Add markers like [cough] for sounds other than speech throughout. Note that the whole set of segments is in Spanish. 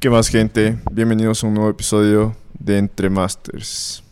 ¿Qué más gente? Bienvenidos a un nuevo episodio de Entre Masters.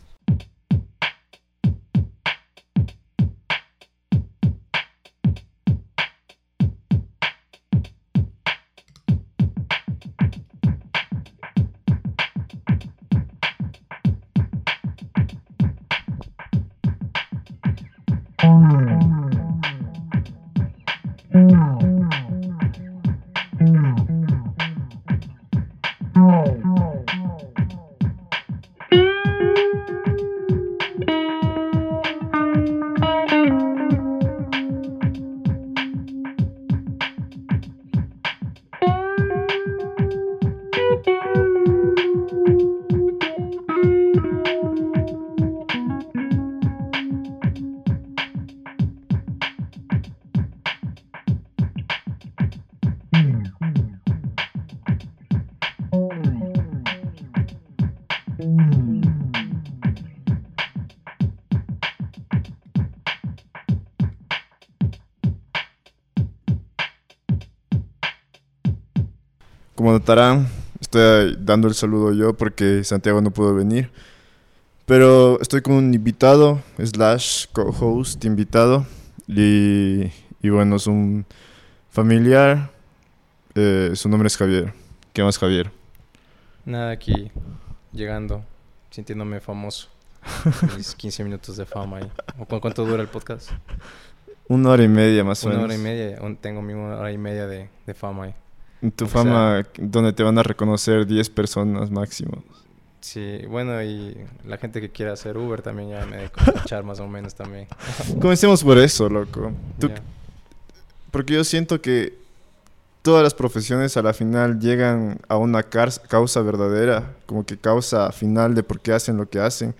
Notarán, estoy dando el saludo yo porque Santiago no pudo venir. Pero estoy con un invitado, slash co-host invitado. Y, y, bueno, es un familiar. Eh, su nombre es Javier. ¿Qué más, Javier? Nada, aquí llegando, sintiéndome famoso. [laughs] Mis 15 minutos de fama ahí. ¿O ¿Cuánto dura el podcast? Una hora y media más o Una menos. hora y media. Tengo mi una hora y media de, de fama ahí. Tu O fama, donde te van a reconocer 10 personas máximo. Sí, bueno, y la gente que quiera hacer Uber también ya me debe escuchar más o menos también. [laughs] Comencemos por eso, loco. Tú- Ya. Porque yo siento que todas las profesiones a la final llegan a una causa verdadera, como que causa final de por qué hacen lo que hacen.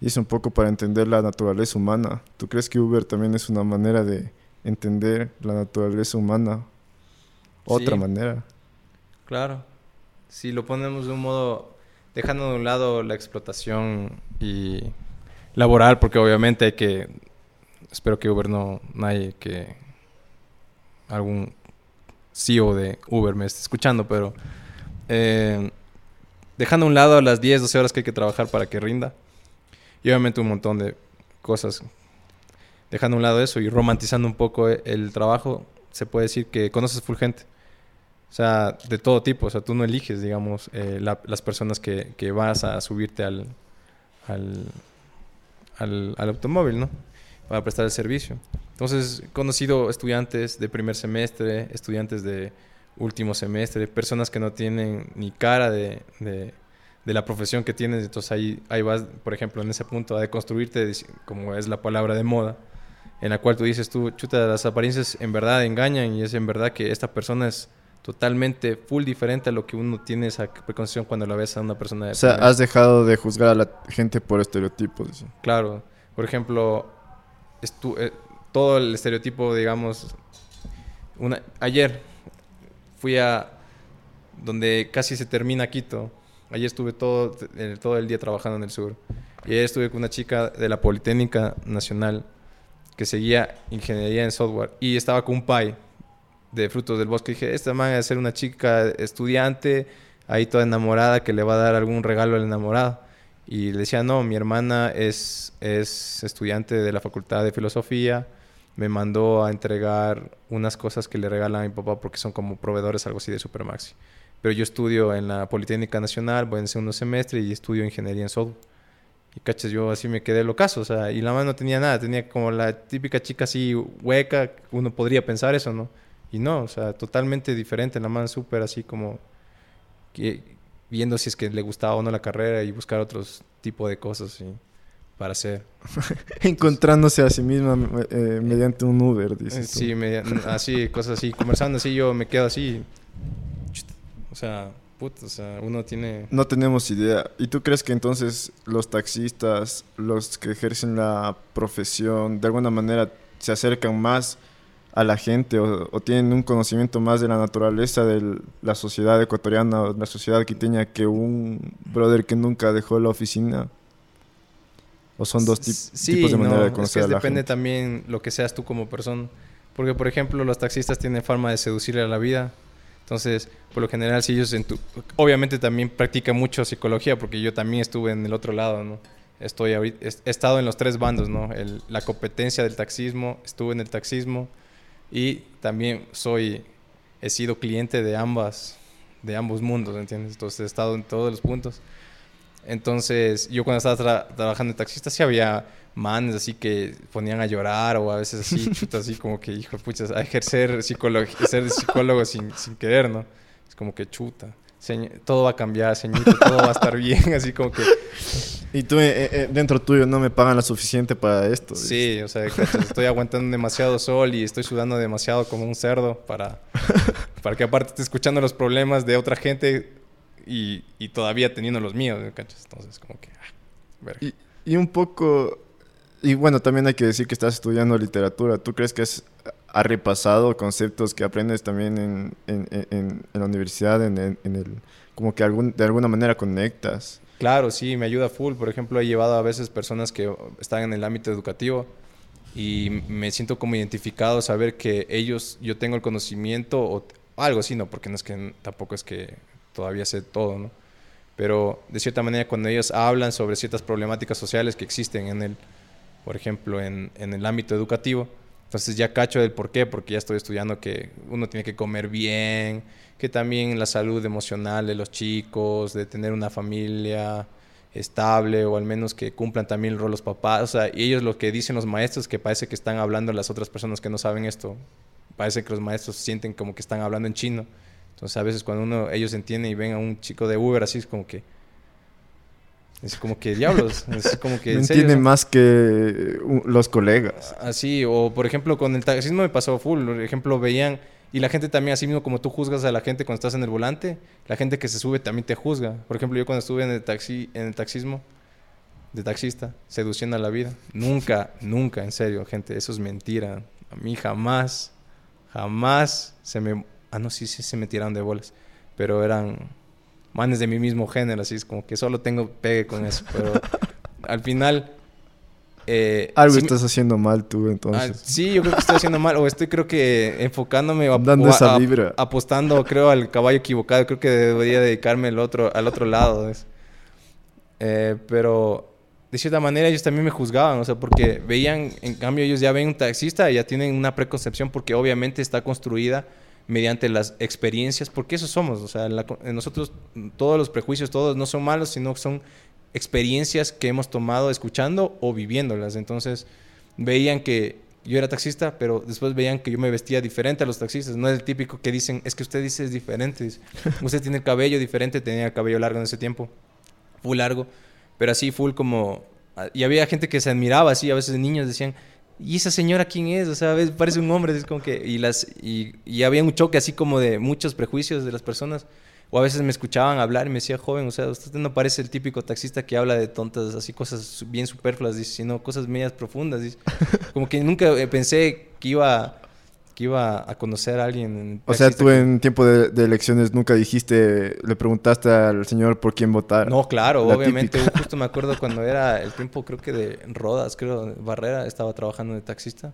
Y es un poco para entender la naturaleza humana. ¿Tú crees que Uber también es una manera de entender la naturaleza humana? Otra Sí. manera. Claro. Si lo ponemos de un modo, dejando de un lado la explotación y laboral, porque obviamente hay que, espero que Uber no, nadie que algún CEO de Uber me esté escuchando, pero eh, dejando a un lado las 10, 12 horas que hay que trabajar para que rinda, y obviamente un montón de cosas, dejando a un lado eso y romantizando un poco el trabajo, se puede decir que conoces full gente. O sea, de todo tipo. O sea, tú no eliges, digamos, eh, la- las personas que, que vas a subirte al, al, al, automóvil, ¿no? Para prestar el servicio. Entonces, he conocido estudiantes de primer semestre, estudiantes de último semestre, personas que no tienen ni cara de, de, la profesión que tienes. Entonces, ahí, ahí vas, por ejemplo, en ese punto a deconstruirte, como es la palabra de moda, en la cual tú dices tú, chuta, las apariencias en verdad engañan y es en verdad que esta persona es totalmente full diferente a lo que uno tiene esa preconcepción cuando la ves a una persona de O sea, primer- has dejado de juzgar a la gente por estereotipos. dice. Claro, por ejemplo, eh, todo el estereotipo, digamos, una, ayer fui a donde casi se termina Quito. Ayer estuve todo, eh, todo el día trabajando en el sur. Y ayer estuve con una chica de la Politécnica Nacional que seguía ingeniería en software y estaba con un pai de frutos del bosque. dije, esta man debe ser una chica estudiante, ahí toda enamorada, que le va a dar algún regalo al enamorado. Y le decía, no, mi hermana es, es estudiante de la Facultad de Filosofía, me mandó a entregar unas cosas que le regalan a mi papá porque son como proveedores, algo así de Supermaxi. Pero yo estudio en la Politécnica Nacional, voy en segundo semestre y estudio ingeniería en software. Y cachas, yo así me quedé locazo, o sea, y la mano no tenía nada, tenía como la típica chica así hueca, uno podría pensar eso, ¿no? Y no, o sea, totalmente diferente, la mano súper así como que, viendo si es que le gustaba o no la carrera y buscar otros tipo de cosas ¿sí? para hacer. [laughs] Encontrándose a sí misma eh, mediante un Uber, dices tú. Sí, media- así, cosas así, conversando así, yo me quedo así. O sea, puta, o sea, uno tiene... No tenemos idea. ¿Y tú crees que entonces los taxistas, los que ejercen la profesión, de alguna manera se acercan más a la gente o, o tienen un conocimiento más de la naturaleza de la sociedad ecuatoriana o la sociedad quiteña que un brother que nunca dejó la oficina? ¿O son dos tip- Sí, tipos de manera no, de es conocer que a la depende gente? también lo que seas tú como persona. Porque, por ejemplo, los taxistas tienen forma de seducirle a la vida. Entonces, por lo general, si ellos en tu... Obviamente también practican mucho psicología, porque yo también estuve en el otro lado, ¿no? Estoy ahorita, he estado en los tres bandos, ¿no? El, la competencia del taxismo, estuve en el taxismo y también soy, he sido cliente de ambas, de ambos mundos, ¿entiendes? Entonces he estado en todos los puntos. Entonces, yo cuando estaba trabajando de taxista, sí había manes así que ponían a llorar o a veces así, [laughs] chuta, así como que, hijo, pucha, a ejercer psicología, ser psicólogo sin, sin querer, ¿no? Es como que chuta. Todo va a cambiar, señorito, todo va a estar bien, [laughs] así como que... Y tú, eh, eh, dentro tuyo, no me pagan lo suficiente para esto. Sí, o sea, estoy aguantando demasiado sol y estoy sudando demasiado como un cerdo para, [laughs] para que aparte esté escuchando los problemas de otra gente y, y todavía teniendo los míos, ¿cachas? Entonces, como que... Ah, y, y un poco y bueno, también hay que decir que estás estudiando literatura. ¿Tú crees que has, repasado conceptos que aprendes también en, en, en, en la universidad, en, el, como que algún, de alguna manera conectas? Claro, sí, me ayuda full. Por ejemplo, he llevado a veces personas que están en el ámbito educativo y me siento como identificado saber que ellos, yo tengo el conocimiento o algo así, no, porque no es que tampoco es que todavía sé todo, ¿no? Pero de cierta manera cuando ellos hablan sobre ciertas problemáticas sociales que existen en el por ejemplo, en, en el ámbito educativo. Entonces ya cacho del por qué, porque ya estoy estudiando que uno tiene que comer bien, que también la salud emocional de los chicos, de tener una familia estable o al menos que cumplan también el rol los papás. O sea, y ellos lo que dicen los maestros, que parece que están hablando las otras personas que no saben esto, parece que los maestros sienten como que están hablando en chino. Entonces a veces cuando uno, ellos entienden y ven a un chico de Uber así es como que es como que diablos. Es como que. [laughs] No entiende más que los colegas. Así, o por ejemplo, con el taxismo me pasó full. Por ejemplo, veían. Y la gente también, así mismo como tú juzgas a la gente cuando estás en el volante, la gente que se sube también te juzga. Por ejemplo, yo cuando estuve en el, taxi, en el taxismo, de taxista, seduciendo a la vida. Nunca, nunca, en serio, gente, eso es mentira. A mí jamás, jamás se me. Ah, no, sí, sí, se me tiraron de bolas. Pero eran manes de mi mismo género, así es como que solo tengo pegue con eso, pero al final... Eh, Algo estás haciendo mal tú entonces. Ah, sí, yo creo que estoy haciendo mal, o estoy creo que enfocándome o, Dando esa vibra. apostando creo al caballo equivocado, creo que debería dedicarme al otro, al otro lado. Eh, pero de cierta manera ellos también me juzgaban, o sea, porque veían, en cambio ellos ya ven un taxista y ya tienen una preconcepción porque obviamente está construida mediante las experiencias, porque eso somos, o sea, nosotros todos los prejuicios, todos no son malos, sino son experiencias que hemos tomado escuchando o viviéndolas. Entonces, veían que yo era taxista, pero después veían que yo me vestía diferente a los taxistas. No es el típico que dicen, es que usted dice es diferente. [laughs] Usted tiene el cabello diferente, tenía el cabello largo en ese tiempo, full largo, pero así full como... Y había gente que se admiraba así, a veces niños decían, ¿y esa señora quién es? O sea, parece un hombre, es como que... Y, las, y, y, había un choque así como de muchos prejuicios de las personas. O a veces me escuchaban hablar y me decía, joven, o sea, usted no parece el típico taxista que habla de tontas, así cosas bien superfluas, sino cosas medias profundas. [laughs] Como que nunca eh, pensé que iba que iba a conocer a alguien. O sea, tú en tiempo de, elecciones nunca dijiste, le preguntaste al señor por quién votar. No, claro, obviamente. Justo me acuerdo cuando era el tiempo, creo que de Rodas, creo, Barrera, estaba trabajando de taxista.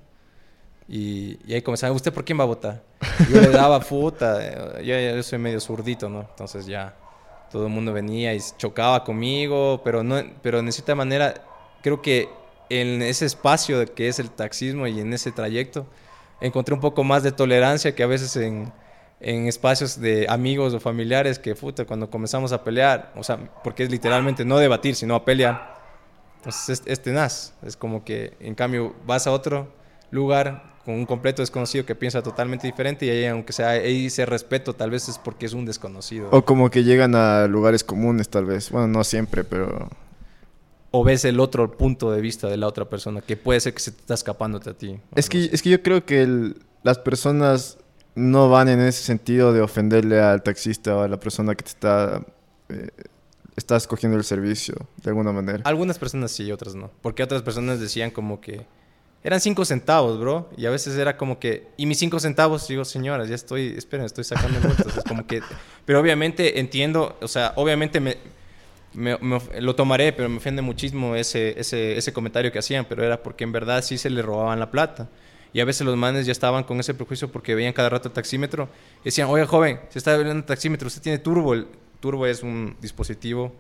Y, y ahí comenzaba, ¿usted por quién va a votar? Yo le daba [laughs] puta, yo, yo soy medio zurdito, ¿no? Entonces ya todo el mundo venía y chocaba conmigo, pero, no, pero de cierta manera creo que en ese espacio que es el taxismo y en ese trayecto, encontré un poco más de tolerancia que a veces en, en espacios de amigos o familiares que, puta, cuando comenzamos a pelear, o sea, porque es literalmente no debatir, sino a pelear, entonces es, tenaz. Es como que, en cambio, vas a otro lugar con un completo desconocido que piensa totalmente diferente y ahí, aunque sea ahí ese respeto, tal vez es porque es un desconocido. O como que llegan a lugares comunes, tal vez. Bueno, no siempre, pero o ves el otro punto de vista de la otra persona, que puede ser que se te está escapándote a ti. Es que, es que yo creo que las personas no van en ese sentido de ofenderle al taxista o a la persona que te está, eh, está escogiendo el servicio, de alguna manera. Algunas personas sí, otras no. Porque otras personas decían como que eran cinco centavos, bro. Y a veces era como que, y mis cinco centavos, digo, señoras, ya estoy, esperen, estoy sacando multas. es como que, pero obviamente entiendo, o sea, obviamente me lo tomaré, pero me ofende muchísimo ese, ese, comentario que hacían, pero era porque en verdad sí se le robaban la plata. Y a veces los manes ya estaban con ese prejuicio porque veían cada rato el taxímetro. Y decían, oiga, joven, se está viendo el taxímetro, usted tiene turbo. El turbo es un dispositivo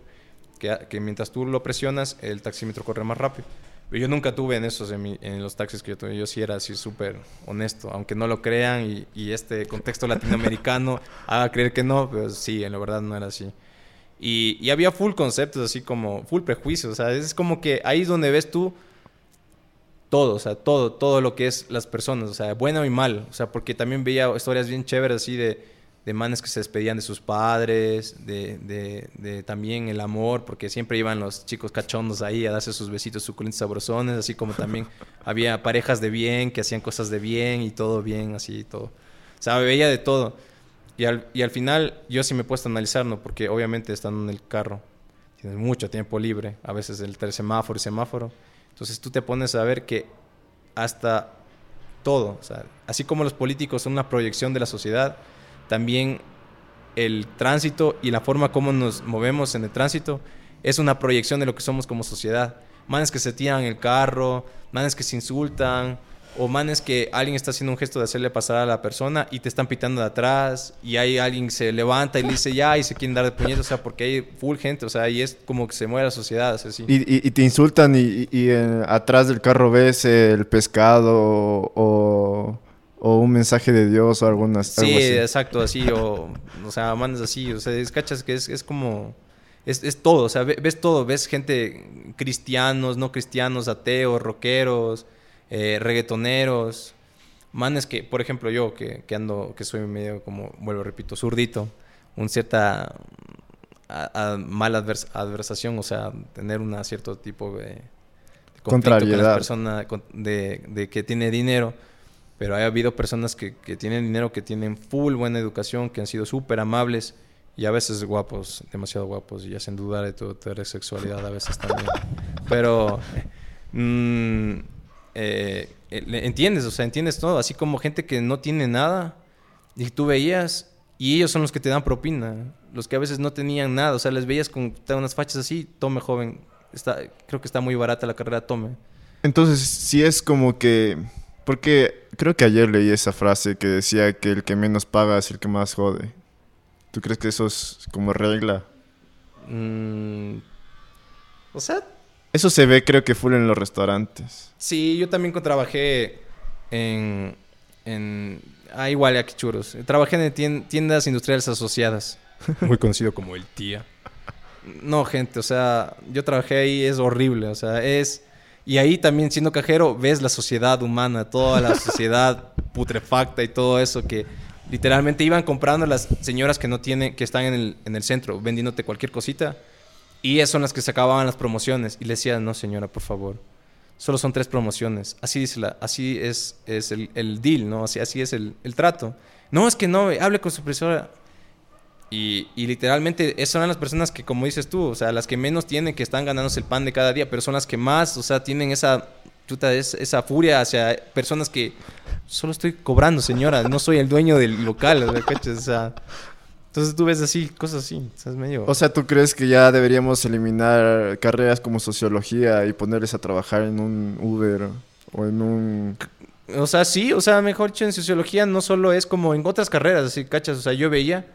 que, que mientras tú lo presionas, el taxímetro corre más rápido. Pero yo nunca tuve en esos, en, en los taxis que yo tuve. Yo sí era así súper honesto, aunque no lo crean y, y, este contexto latinoamericano [laughs] haga creer que no, pero sí, en la verdad no era así. Y, y, había full conceptos, así como full prejuicios. O sea, es como que ahí es donde ves tú todo, o sea, todo, todo lo que es las personas, o sea, bueno y mal. O sea, porque también veía historias bien chéveres así de de manes que se despedían de sus padres, de, de, de, también el amor, porque siempre iban los chicos cachondos ahí a darse sus besitos suculentos sabrosones, así como también [laughs] había parejas de bien que hacían cosas de bien y todo bien, así todo. O sea, veía de todo. Y al, final yo sí me he puesto a analizar, ¿no? Porque obviamente estando en el carro, tienes mucho tiempo libre, a veces el semáforo y semáforo. Entonces tú te pones a ver que hasta todo, así como los políticos son una proyección de la sociedad, también el tránsito y la forma como nos movemos en el tránsito es una proyección de lo que somos como sociedad. Manes que se tiran el carro, manes que se insultan, o manes que alguien está haciendo un gesto de hacerle pasar a la persona y te están pitando de atrás, y hay alguien se levanta y le dice ya y se quieren dar de puñetos, o sea, porque hay full gente, o sea, y es como que se mueve la sociedad, así. Y, y, y te insultan y, y eh, atrás del carro ves el pescado o o un mensaje de Dios o algunas Sí, exacto, así, o, o sea, mandas así, o sea, es, cachas que es, es como, es, es, todo, o sea, ves todo, ves gente, cristianos, no cristianos, ateos, rockeros, eh, reggaetoneros, manes que, por ejemplo, yo que, que, ando, que soy medio, como, vuelvo, repito, zurdito, un cierta a, a mala advers adversación, o sea, tener un cierto tipo de, contrariedad con la persona de, de que tiene dinero pero ha habido personas que, que, tienen dinero, que tienen full buena educación, que han sido súper amables y a veces guapos, demasiado guapos y hacen dudar de tu, tu sexualidad a veces también. Pero mmm, eh, entiendes, o sea, entiendes todo, así como gente que no tiene nada y tú veías y ellos son los que te dan propina, los que a veces no tenían nada, o sea, les veías con unas fachas así, tome joven, está, creo que está muy barata la carrera, tome. Entonces, si es como que porque creo que ayer leí esa frase que decía que el que menos paga es el que más jode. ¿Tú crees que eso es como regla? Mm, o sea... Eso se ve creo que full en los restaurantes. Sí, yo también trabajé en... en ah, igual aquí churros. Trabajé en tiendas industriales asociadas. [laughs] Muy conocido como el tía. No, gente, o sea, yo trabajé ahí, es horrible, o sea, es y ahí también siendo cajero ves la sociedad humana, toda la [laughs] sociedad putrefacta y todo eso que literalmente iban comprando las señoras que no tienen, que están en el, en el centro vendiéndote cualquier cosita. Y son las que se acababan las promociones. Y le decía, no señora, por favor. Solo son tres promociones. Así, dice la, así es, es el, el deal, ¿no? Así, así es el, el trato. No, es que no, hable con su profesora. Y, y, literalmente son las personas que, como dices tú, o sea, las que menos tienen, que están ganándose el pan de cada día, pero son las que más, o sea, tienen esa, chuta, esa furia hacia personas que solo estoy cobrando, señora, no soy el dueño del local, o sea, entonces tú ves así, cosas así, o medio... O sea, ¿tú crees que ya deberíamos eliminar carreras como sociología y ponerles a trabajar en un Uber o en un... O sea, sí, o sea, mejor dicho, en sociología no solo es como en otras carreras, así, cachas, o sea, yo veía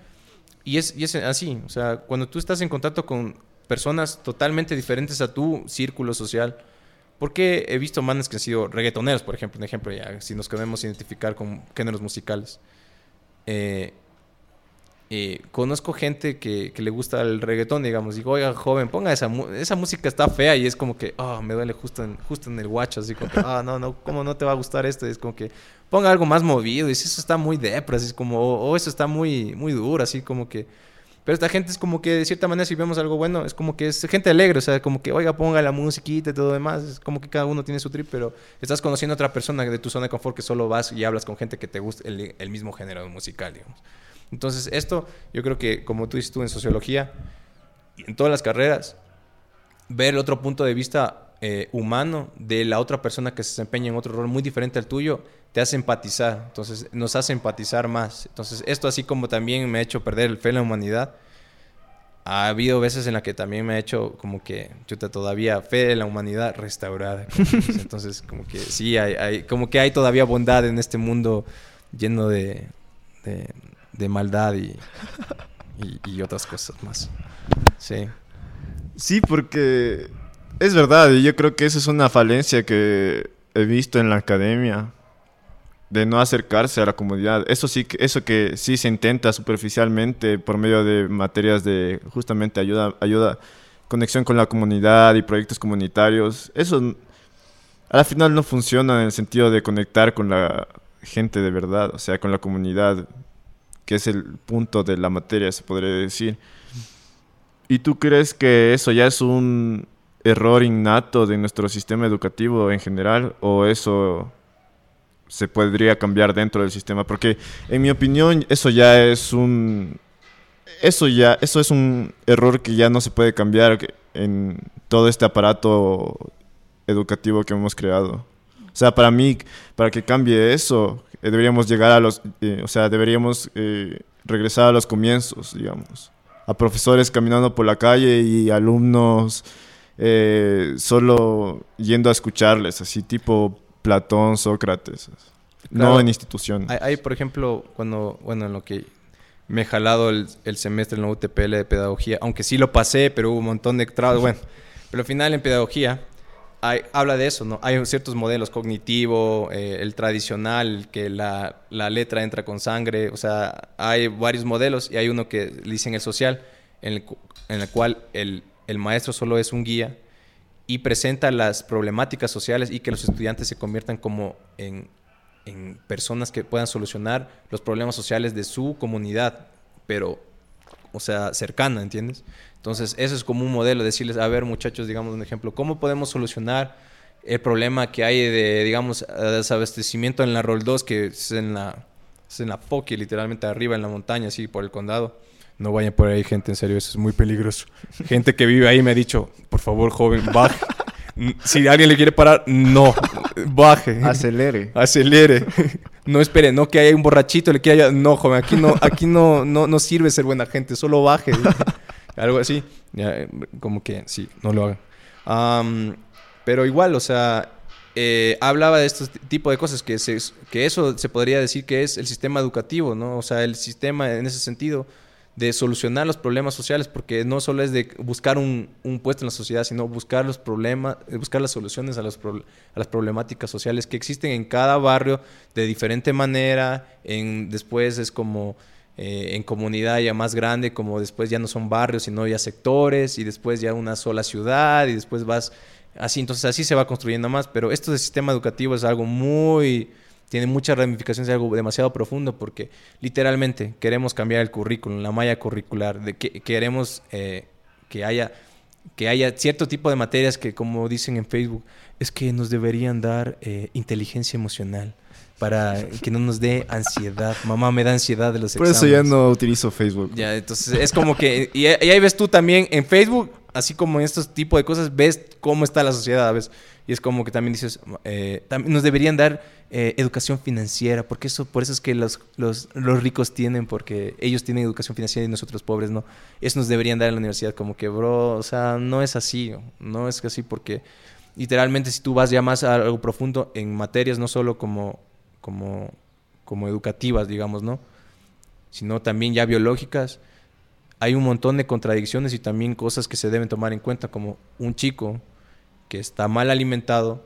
y es, y es así, o sea, cuando tú estás en contacto con personas totalmente diferentes a tu círculo social, porque he visto manes que han sido reggaetoneros, por ejemplo, un ejemplo ya, si nos queremos identificar con géneros musicales. Eh, eh, conozco gente que, le gusta el reggaetón, digamos, digo, oiga, joven, ponga esa, esa música está fea y es como que, oh, me duele justo en, justo en el guacho, así como ah, oh, no, no, ¿cómo no te va a gustar esto? es como que, ponga algo más movido, y eso está muy depre, así es como, o oh, eso está muy, muy duro, así como que... Pero esta gente es como que, de cierta manera, si vemos algo bueno, es como que es gente alegre, o sea, como que, oiga, ponga la musiquita y todo demás. Es como que cada uno tiene su trip, pero estás conociendo a otra persona de tu zona de confort que solo vas y hablas con gente que te gusta el, el mismo género musical, digamos. Entonces, esto yo creo que, como tú dices tú en sociología, en todas las carreras, ver el otro punto de vista eh, humano de la otra persona que se desempeña en otro rol muy diferente al tuyo, te hace empatizar. Entonces, nos hace empatizar más. Entonces, esto así como también me ha hecho perder el fe en la humanidad, ha habido veces en las que también me ha hecho como que, chuta, todavía fe de la humanidad restaurada. [laughs] Entonces, como que sí, hay, como que hay todavía bondad en este mundo lleno de, maldad y, y, otras cosas más. Sí. Sí, porque es verdad, y yo creo que esa es una falencia que he visto en la academia de no acercarse a la comunidad. Eso sí, eso que sí se intenta superficialmente por medio de materias de justamente ayuda, ayuda, conexión con la comunidad y proyectos comunitarios. Eso al final no funciona en el sentido de conectar con la gente de verdad, o sea, con la comunidad, que es el punto de la materia, se podría decir. ¿Y tú crees que eso ya es un error innato de nuestro sistema educativo en general o eso se podría cambiar dentro del sistema, porque en mi opinión eso ya es un eso ya eso es un error que ya no se puede cambiar en todo este aparato educativo que hemos creado. O sea, para mí, para que cambie eso, eh, deberíamos llegar a los, eh, o sea, deberíamos eh, regresar a los comienzos, digamos, a profesores caminando por la calle y alumnos solo yendo a escucharles, así tipo Platón, Sócrates. no en institución. Hay, por ejemplo, cuando, bueno, en lo que me he jalado el, semestre en la UTPL de pedagogía, aunque sí lo pasé, pero hubo un montón de trabas, bueno, pero al final en pedagogía hay, habla de eso, ¿no? Hay ciertos modelos, cognitivo, eh, el tradicional, que la, la, letra entra con sangre, o sea, hay varios modelos y hay uno que dicen el social, en el, en el cual el, el maestro solo es un guía y presenta las problemáticas sociales y que los estudiantes se conviertan como en, en, personas que puedan solucionar los problemas sociales de su comunidad, pero, o sea, cercana, ¿entiendes? Entonces, eso es como un modelo, decirles, a ver, muchachos, digamos un ejemplo, ¿cómo podemos solucionar el problema que hay de, digamos, desabastecimiento en la Rol 2, que es en la, es en la Foque, literalmente arriba en la montaña, así, por el condado? No vayan por ahí, gente, en serio, eso es muy peligroso. Gente que vive ahí me ha dicho, por favor, joven, baje. [laughs] Si alguien le quiere parar, no, baje. Acelere. Acelere. No espere, no que haya un borrachito, le quiera, no, joven, aquí no, aquí no, no, no sirve ser buena gente, solo baje. Algo así. como que sí, no lo hagan. pero igual, o sea, eh, hablaba de este tipo de cosas, que, que eso se podría decir que es el sistema educativo, ¿no? O sea, el sistema en ese sentido de solucionar los problemas sociales, porque no solo es de buscar un, puesto en la sociedad, sino buscar los problemas, eh, buscar las soluciones a, las problemáticas sociales que existen en cada barrio de diferente manera. En, después es como eh, en comunidad ya más grande, como después ya no son barrios, sino ya sectores, y después ya una sola ciudad, y después vas así. Entonces así se va construyendo más, pero esto del sistema educativo es algo muy tiene muchas ramificaciones, es algo demasiado profundo porque literalmente queremos cambiar el currículum, la malla curricular, de que queremos eh, que haya que haya cierto tipo de materias que, como dicen en Facebook, es que nos deberían dar eh, inteligencia emocional para que no nos dé ansiedad. Mamá me da ansiedad de los Por eso ya no utilizo Facebook. Ya, entonces es como que... Y, ahí ves tú también en Facebook, así como en estos tipos de cosas, ves cómo está la sociedad, ¿ves? Y es como que también dices, eh, también nos deberían dar eh, educación financiera, porque eso, por eso es que los, los, los, ricos tienen, porque ellos tienen educación financiera y nosotros pobres no. Eso nos deberían dar en la universidad, como que, bro, o sea, no es así, no es así, porque literalmente si tú vas ya más a algo profundo en materias, no solo como, como, como educativas, digamos, ¿no? Sino también ya biológicas, hay un montón de contradicciones y también cosas que se deben tomar en cuenta, como un chico que está mal alimentado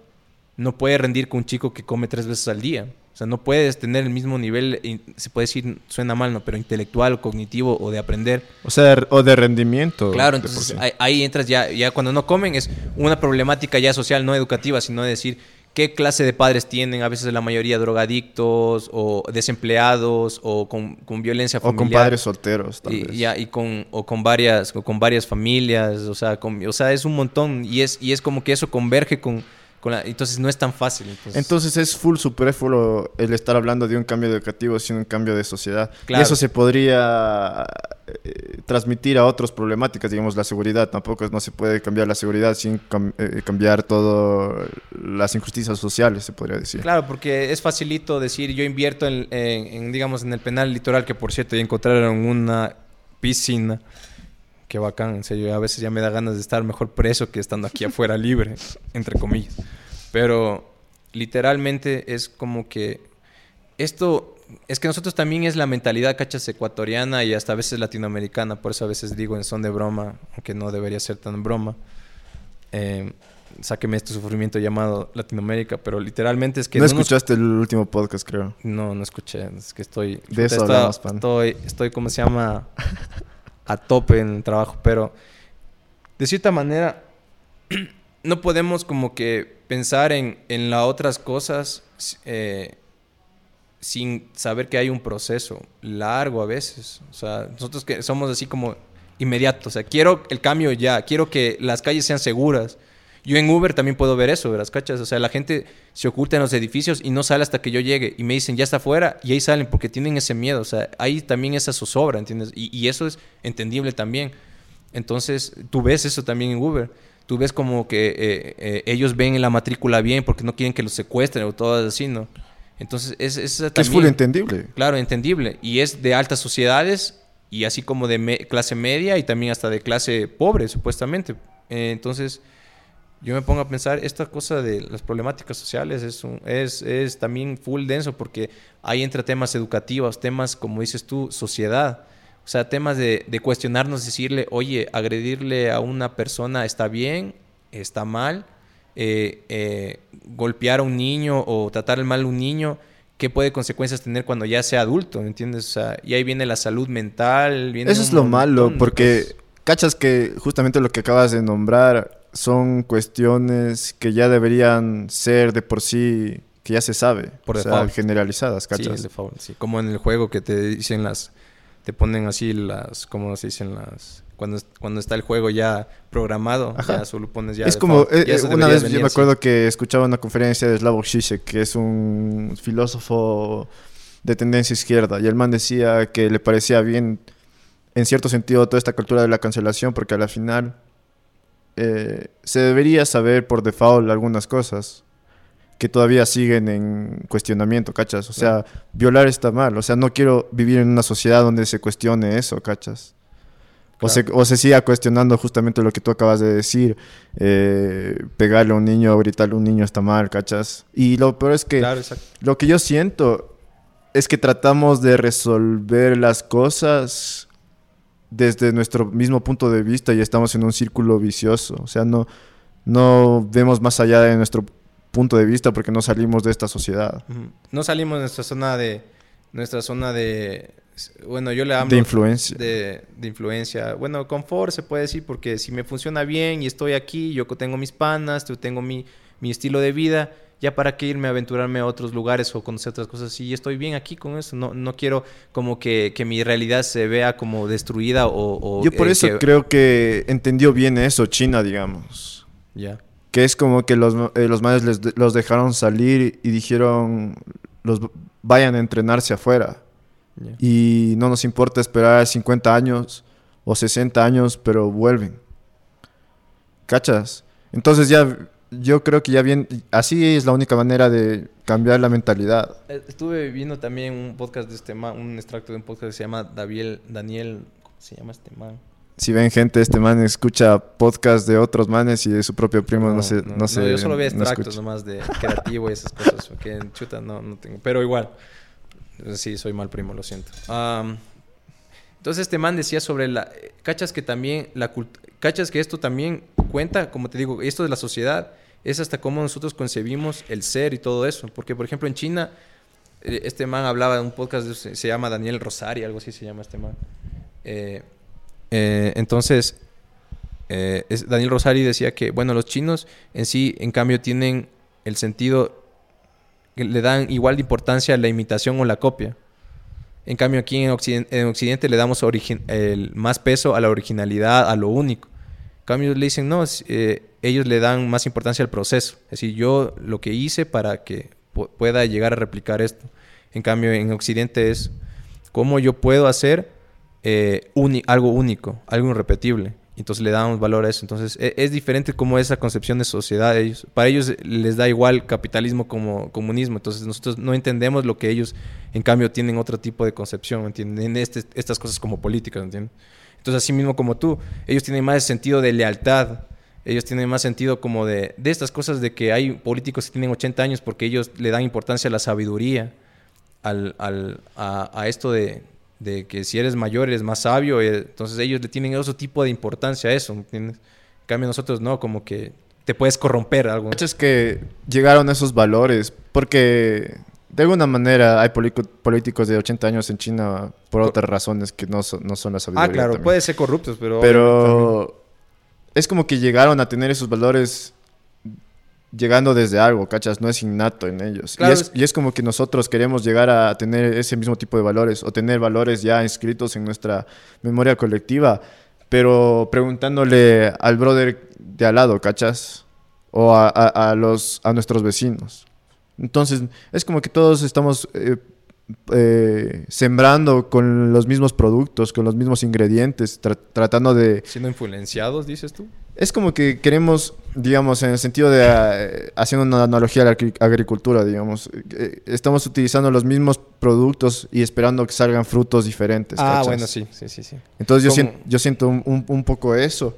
no puede rendir con un chico que come tres veces al día. O sea, no puedes tener el mismo nivel, se puede decir, suena mal, ¿no? Pero intelectual, cognitivo o de aprender. O sea, o de rendimiento. Claro, entonces ahí, entras ya, ya cuando no comen es una problemática ya social, no educativa, sino de decir qué clase de padres tienen, a veces la mayoría drogadictos o desempleados o con, con violencia familiar. O con padres solteros, tal y, vez. Ya, y con, o con varias, o con varias familias, o sea, o sea, es un montón y es, y es como que eso converge con entonces no es tan fácil. Entonces. es full superfluo el estar hablando de un cambio educativo, sino un cambio de sociedad. Y eso se podría eh, transmitir a otras problemáticas, digamos la seguridad. Tampoco no se puede cambiar la seguridad sin eh, cambiar todas las injusticias sociales, se podría decir. Claro, porque es facilito decir yo invierto en, digamos, en el penal litoral, que por cierto ya encontraron una piscina qué bacán, en serio. A veces ya me da ganas de estar mejor preso que estando aquí [laughs] afuera libre, entre comillas. Pero literalmente es como que esto, es que nosotros también es la mentalidad, cachas, ecuatoriana y hasta a veces latinoamericana, por eso a veces digo en son de broma, aunque no debería ser tan broma. Eh, sáqueme este sufrimiento llamado Latinoamérica, pero literalmente es que... No, escuchaste el último podcast, creo. No, no escuché, es que estoy... De eso hablamos, pan. estoy, estoy, ¿cómo se llama? [laughs] a tope en el trabajo, pero de cierta manera [clears throat] no podemos como que pensar en, en las otras cosas eh, sin saber que hay un proceso largo a veces. O sea, nosotros que somos así como inmediatos. O sea, quiero el cambio ya, quiero que las calles sean seguras. Yo en Uber también puedo ver eso, ¿verdad? ¿Cachas? O sea, la gente se oculta en los edificios y no sale hasta que yo llegue. Y me dicen, ya está afuera, y ahí salen porque tienen ese miedo. O sea, hay también esa zozobra, ¿entiendes? Y, y eso es entendible también. Entonces, tú ves eso también en Uber. Tú ves como que eh, eh, ellos ven la matrícula bien porque no quieren que los secuestren o todo así, ¿no? Entonces, es, es, también, es full entendible. Claro, entendible. Y es de altas sociedades y así como de me clase media y también hasta de clase pobre, supuestamente. Eh, entonces, yo me pongo a pensar, esta cosa de las problemáticas sociales es, un, es, es también full denso porque ahí entra temas educativos, temas, como dices tú, sociedad. O sea, temas de, de, cuestionarnos, decirle, oye, agredirle a una persona está bien, está mal, eh, eh, golpear a un niño o tratar mal a un niño, ¿qué puede consecuencias tener cuando ya sea adulto? ¿Me entiendes? O sea, y ahí viene la salud mental. Viene Eso es lo malo, porque cachas que justamente lo que acabas de nombrar son cuestiones que ya deberían ser de por sí, que ya se sabe, por o sea, generalizadas, cachas. Sí, default, sí. Como en el juego que te dicen las te ponen así las, ¿cómo se dicen las? Cuando, cuando está el juego ya programado, Ajá. ya solo pones ya. Es como, eh, una vez yo me acuerdo que escuchaba una conferencia de Slavoj Žižek, que es un filósofo de tendencia izquierda, y el man decía que le parecía bien, en cierto sentido, toda esta cultura de la cancelación, porque a la final eh, se debería saber por default algunas cosas que todavía siguen en cuestionamiento, ¿cachas? O sea, sí. violar está mal. O sea, no quiero vivir en una sociedad donde se cuestione eso, ¿cachas? O, se, o se siga cuestionando justamente lo que tú acabas de decir. Eh, pegarle a un niño o gritarle a un niño está mal, ¿cachas? Y lo peor es que claro, lo que yo siento es que tratamos de resolver las cosas desde nuestro mismo punto de vista y estamos en un círculo vicioso. O sea, no, no vemos más allá de nuestro punto de vista porque no salimos de esta sociedad. No salimos de nuestra zona de nuestra zona de bueno, yo le hablo de influencia. De, de, influencia. Bueno, confort se puede decir porque si me funciona bien y estoy aquí, yo tengo mis panas, yo tengo mi, mi estilo de vida, ya para qué irme a aventurarme a otros lugares o conocer otras cosas. Si estoy bien aquí con eso, no, no quiero como que, que mi realidad se vea como destruida o... o yo por eh, eso que... creo que entendió bien eso China, digamos. Ya. Yeah que es como que los, eh, los madres les, los dejaron salir y dijeron, los vayan a entrenarse afuera. Yeah. Y no nos importa esperar 50 años o 60 años, pero vuelven. ¿Cachas? Entonces ya, yo creo que ya bien, así es la única manera de cambiar la mentalidad. Estuve viendo también un podcast de este man, un extracto de un podcast que se llama Daniel, Daniel, ¿cómo se llama este man? si ven gente, este man escucha podcast de otros manes y de su propio primo, no, no sé. No, no sé yo solo veo extractos no nomás de creativo y esas cosas, [laughs] porque en chuta no, no tengo. Pero igual, sí, soy mal primo, lo siento. Um, entonces este man decía sobre la... Cachas que también, la cachas que esto también cuenta, como te digo, esto de la sociedad, es hasta cómo nosotros concebimos el ser y todo eso. Porque, por ejemplo, en China, este man hablaba de un podcast, se llama Daniel Rosari, algo así se llama este man. Eh, eh, entonces, eh, es, Daniel Rosari decía que, bueno, los chinos en sí, en cambio, tienen el sentido que le dan igual de importancia a la imitación o la copia. En cambio, aquí en Occidente, en Occidente le damos más peso a la originalidad, a lo único. En cambio, le dicen, no, eh, ellos le dan más importancia al proceso. Es decir, yo lo que hice para que pueda llegar a replicar esto. En cambio, en Occidente es cómo yo puedo hacer eh, algo único, algo irrepetible. Entonces le damos valor a eso. Entonces es, es, diferente como esa concepción de sociedad. Ellos, para ellos les da igual capitalismo como comunismo. Entonces nosotros no entendemos lo que ellos, en cambio, tienen otro tipo de concepción. ¿entienden? Este, estas cosas como políticas. ¿entienden? Entonces, así mismo como tú, ellos tienen más sentido de lealtad, ellos tienen más sentido como de, de estas cosas de que hay políticos que tienen 80 años porque ellos le dan importancia a la sabiduría, al, al, a, a, esto de, de, que si eres mayor eres más sabio, eh, entonces ellos le tienen otro tipo de importancia a eso, ¿entiendes? En cambio nosotros no, como que te puedes corromper algo. Es que llegaron esos valores porque de alguna manera hay políticos de 80 años en China por otras razones que no son, no son la sabiduría. Ah, claro, también. puede ser corruptos, pero... Pero es como que llegaron a tener esos valores llegando desde algo, ¿cachas? No es innato en ellos. Claro, y, es, es- y es como que nosotros queremos llegar a tener ese mismo tipo de valores o tener valores ya inscritos en nuestra memoria colectiva, pero preguntándole al brother de al lado, ¿cachas? O a, a- a los, a nuestros vecinos. Entonces, es como que todos estamos eh, eh, sembrando con los mismos productos, con los mismos ingredientes, tra- tratando de, Siendo influenciados, dices tú. Es como que queremos, digamos, en el sentido de, eh, haciendo una analogía a la agri- agricultura, digamos, eh, estamos utilizando los mismos productos y esperando que salgan frutos diferentes. Ah, ¿cachas? bueno, sí, sí, sí, sí. Entonces yo, Como- sien- yo siento un, poco eso.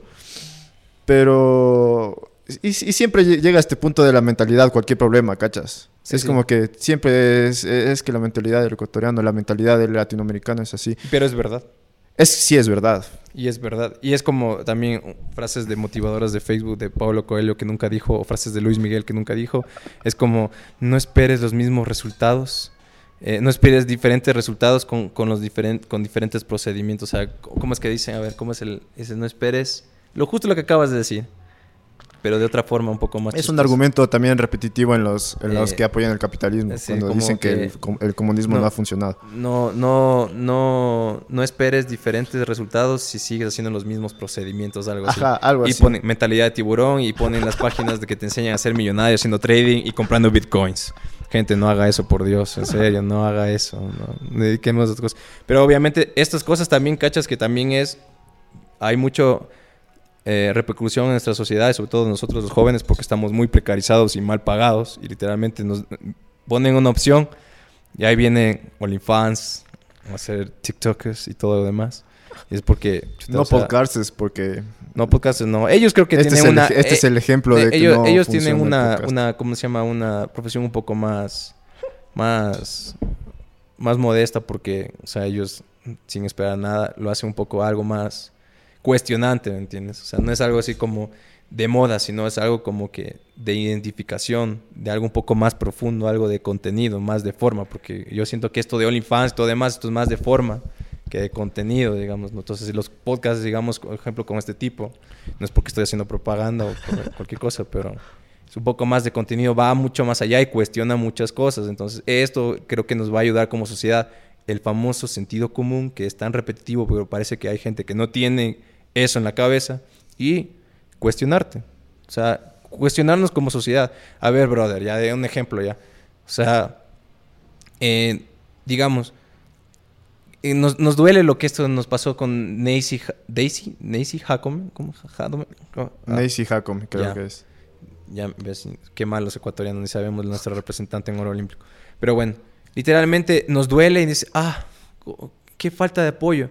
Pero... Y, y siempre lle- llega a este punto de la mentalidad, cualquier problema, ¿cachas? Sí, es sí. como que siempre es, es que la mentalidad del ecuatoriano, la mentalidad del latinoamericano es así. Pero es verdad. Es, sí es verdad. Y es verdad. Y es como también frases de motivadoras de Facebook de Pablo Coelho que nunca dijo, o frases de Luis Miguel que nunca dijo. Es como, no esperes los mismos resultados. eh, no esperes diferentes resultados con, con los diferen- con diferentes procedimientos. O sea, ¿cómo es que dicen? A ver, ¿cómo es el...? Dice, no esperes lo justo lo que acabas de decir. Pero de otra forma un poco más Es un chistosa. argumento también repetitivo en los, en los Eh, que apoyan el capitalismo, sí, cuando dicen que, que- el, el comunismo no. no. ha funcionado. No, no, no, no esperes diferentes resultados si sigues haciendo los mismos procedimientos, algo así. Ajá, algo y así. ponen mentalidad de tiburón y ponen las páginas de que te enseñan a ser millonario haciendo trading y comprando bitcoins. Gente, no haga eso, por Dios, en serio, no haga eso. No, dediquemos a otras cosas. Pero obviamente estas cosas también, cachas, que también es, hay mucho eh, repercusión en nuestra sociedad, y sobre todo nosotros los jóvenes, porque estamos muy precarizados y mal pagados y literalmente nos ponen una opción y ahí viene OnlyFans, a hacer TikTokers y todo lo demás. Y es porque... chuta, No o sea, podcasts porque no, podcasts no. Ellos creo que este, es tienen el, una... este eh, es el ejemplo de que ellos, no ellos tienen una, una, ¿cómo se llama? Una profesión un poco más, más, más modesta porque, o sea, ellos sin esperar nada lo hacen un poco algo más cuestionante, ¿me entiendes? O sea, no es algo así como de moda, sino es algo como que de identificación, de algo un poco más profundo, algo de contenido, más de forma, porque yo siento que esto de OnlyFans, todo demás, esto es más de forma que de contenido, digamos. ¿no? Entonces, los podcasts, digamos, por ejemplo, con este tipo, no es porque estoy haciendo propaganda o [laughs] cualquier cosa, pero es un poco más de contenido, va mucho más allá y cuestiona muchas cosas. Entonces, esto creo que nos va a ayudar como sociedad. El famoso sentido común, que es tan repetitivo, pero parece que hay gente que no tiene eso en la cabeza, y cuestionarte. O sea, cuestionarnos como sociedad. A ver, brother, ya de un ejemplo ya. O sea, eh, digamos, eh, nos, nos duele lo que esto nos pasó con Ha- Daisy, Daisy Jacome, ¿cómo? Ah, Nacy Hackam, creo Ya. que es. ya ves, qué mal los ecuatorianos, ni sabemos nuestra representante en oro olímpico. Pero bueno, literalmente nos duele y dice, ah, qué falta de apoyo.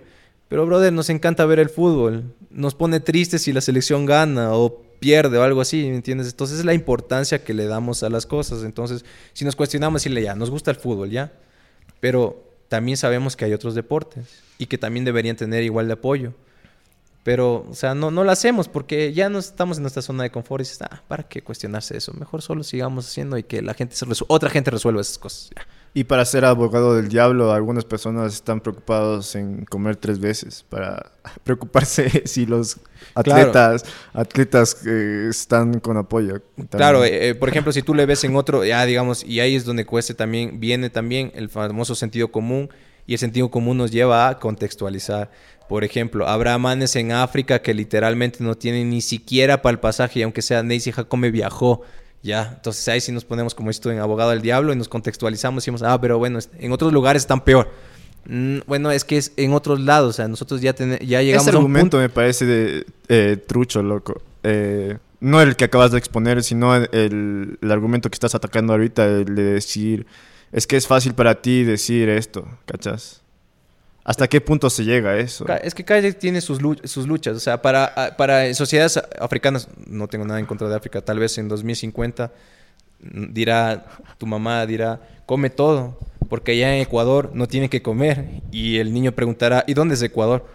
Pero, brother, nos encanta ver el fútbol. Nos pone tristes si la selección gana o pierde o algo así, ¿me entiendes? Entonces es la importancia que le damos a las cosas. Entonces, si nos cuestionamos, decirle ya, nos gusta el fútbol, ya. Pero también sabemos que hay otros deportes y que también deberían tener igual de apoyo. Pero, o sea, no, no lo hacemos porque ya no estamos en nuestra zona de confort y dices, ah, ¿para qué cuestionarse eso? Mejor solo sigamos haciendo y que la gente se otra gente resuelva esas cosas. Ya. Y para ser abogado del diablo, algunas personas están preocupados en comer tres veces para [laughs] preocuparse [laughs] si los atletas, atletas eh, están con apoyo. También. Claro, eh, eh, por ejemplo, si tú le ves en otro, ya digamos, y ahí es donde cueste también, viene también el famoso sentido común, y el sentido común nos lleva a contextualizar. Por ejemplo, habrá manes en África que literalmente no tienen ni siquiera para el pasaje, y aunque sea Nancy Jacome viajó, ya. Entonces ahí sí nos ponemos como esto en abogado del diablo y nos contextualizamos y decimos, ah, pero bueno, es- en otros lugares están peor. Mm, bueno, es que es en otros lados, o sea, nosotros ya, ten- ya llegamos Ese a un argumento punto. me parece de, eh, trucho, loco. Eh, no el que acabas de exponer, sino el, el argumento que estás atacando ahorita, el de decir, es que es fácil para ti decir esto, ¿cachas? ¿Hasta qué punto se llega a eso? Es que Calle tiene sus, sus luchas. O sea, para, para sociedades africanas, no tengo nada en contra de África, tal vez en 2050 mm, dirá, tu mamá dirá, come todo, porque allá en Ecuador no tienen que comer. Y el niño preguntará, ¿y dónde es Ecuador?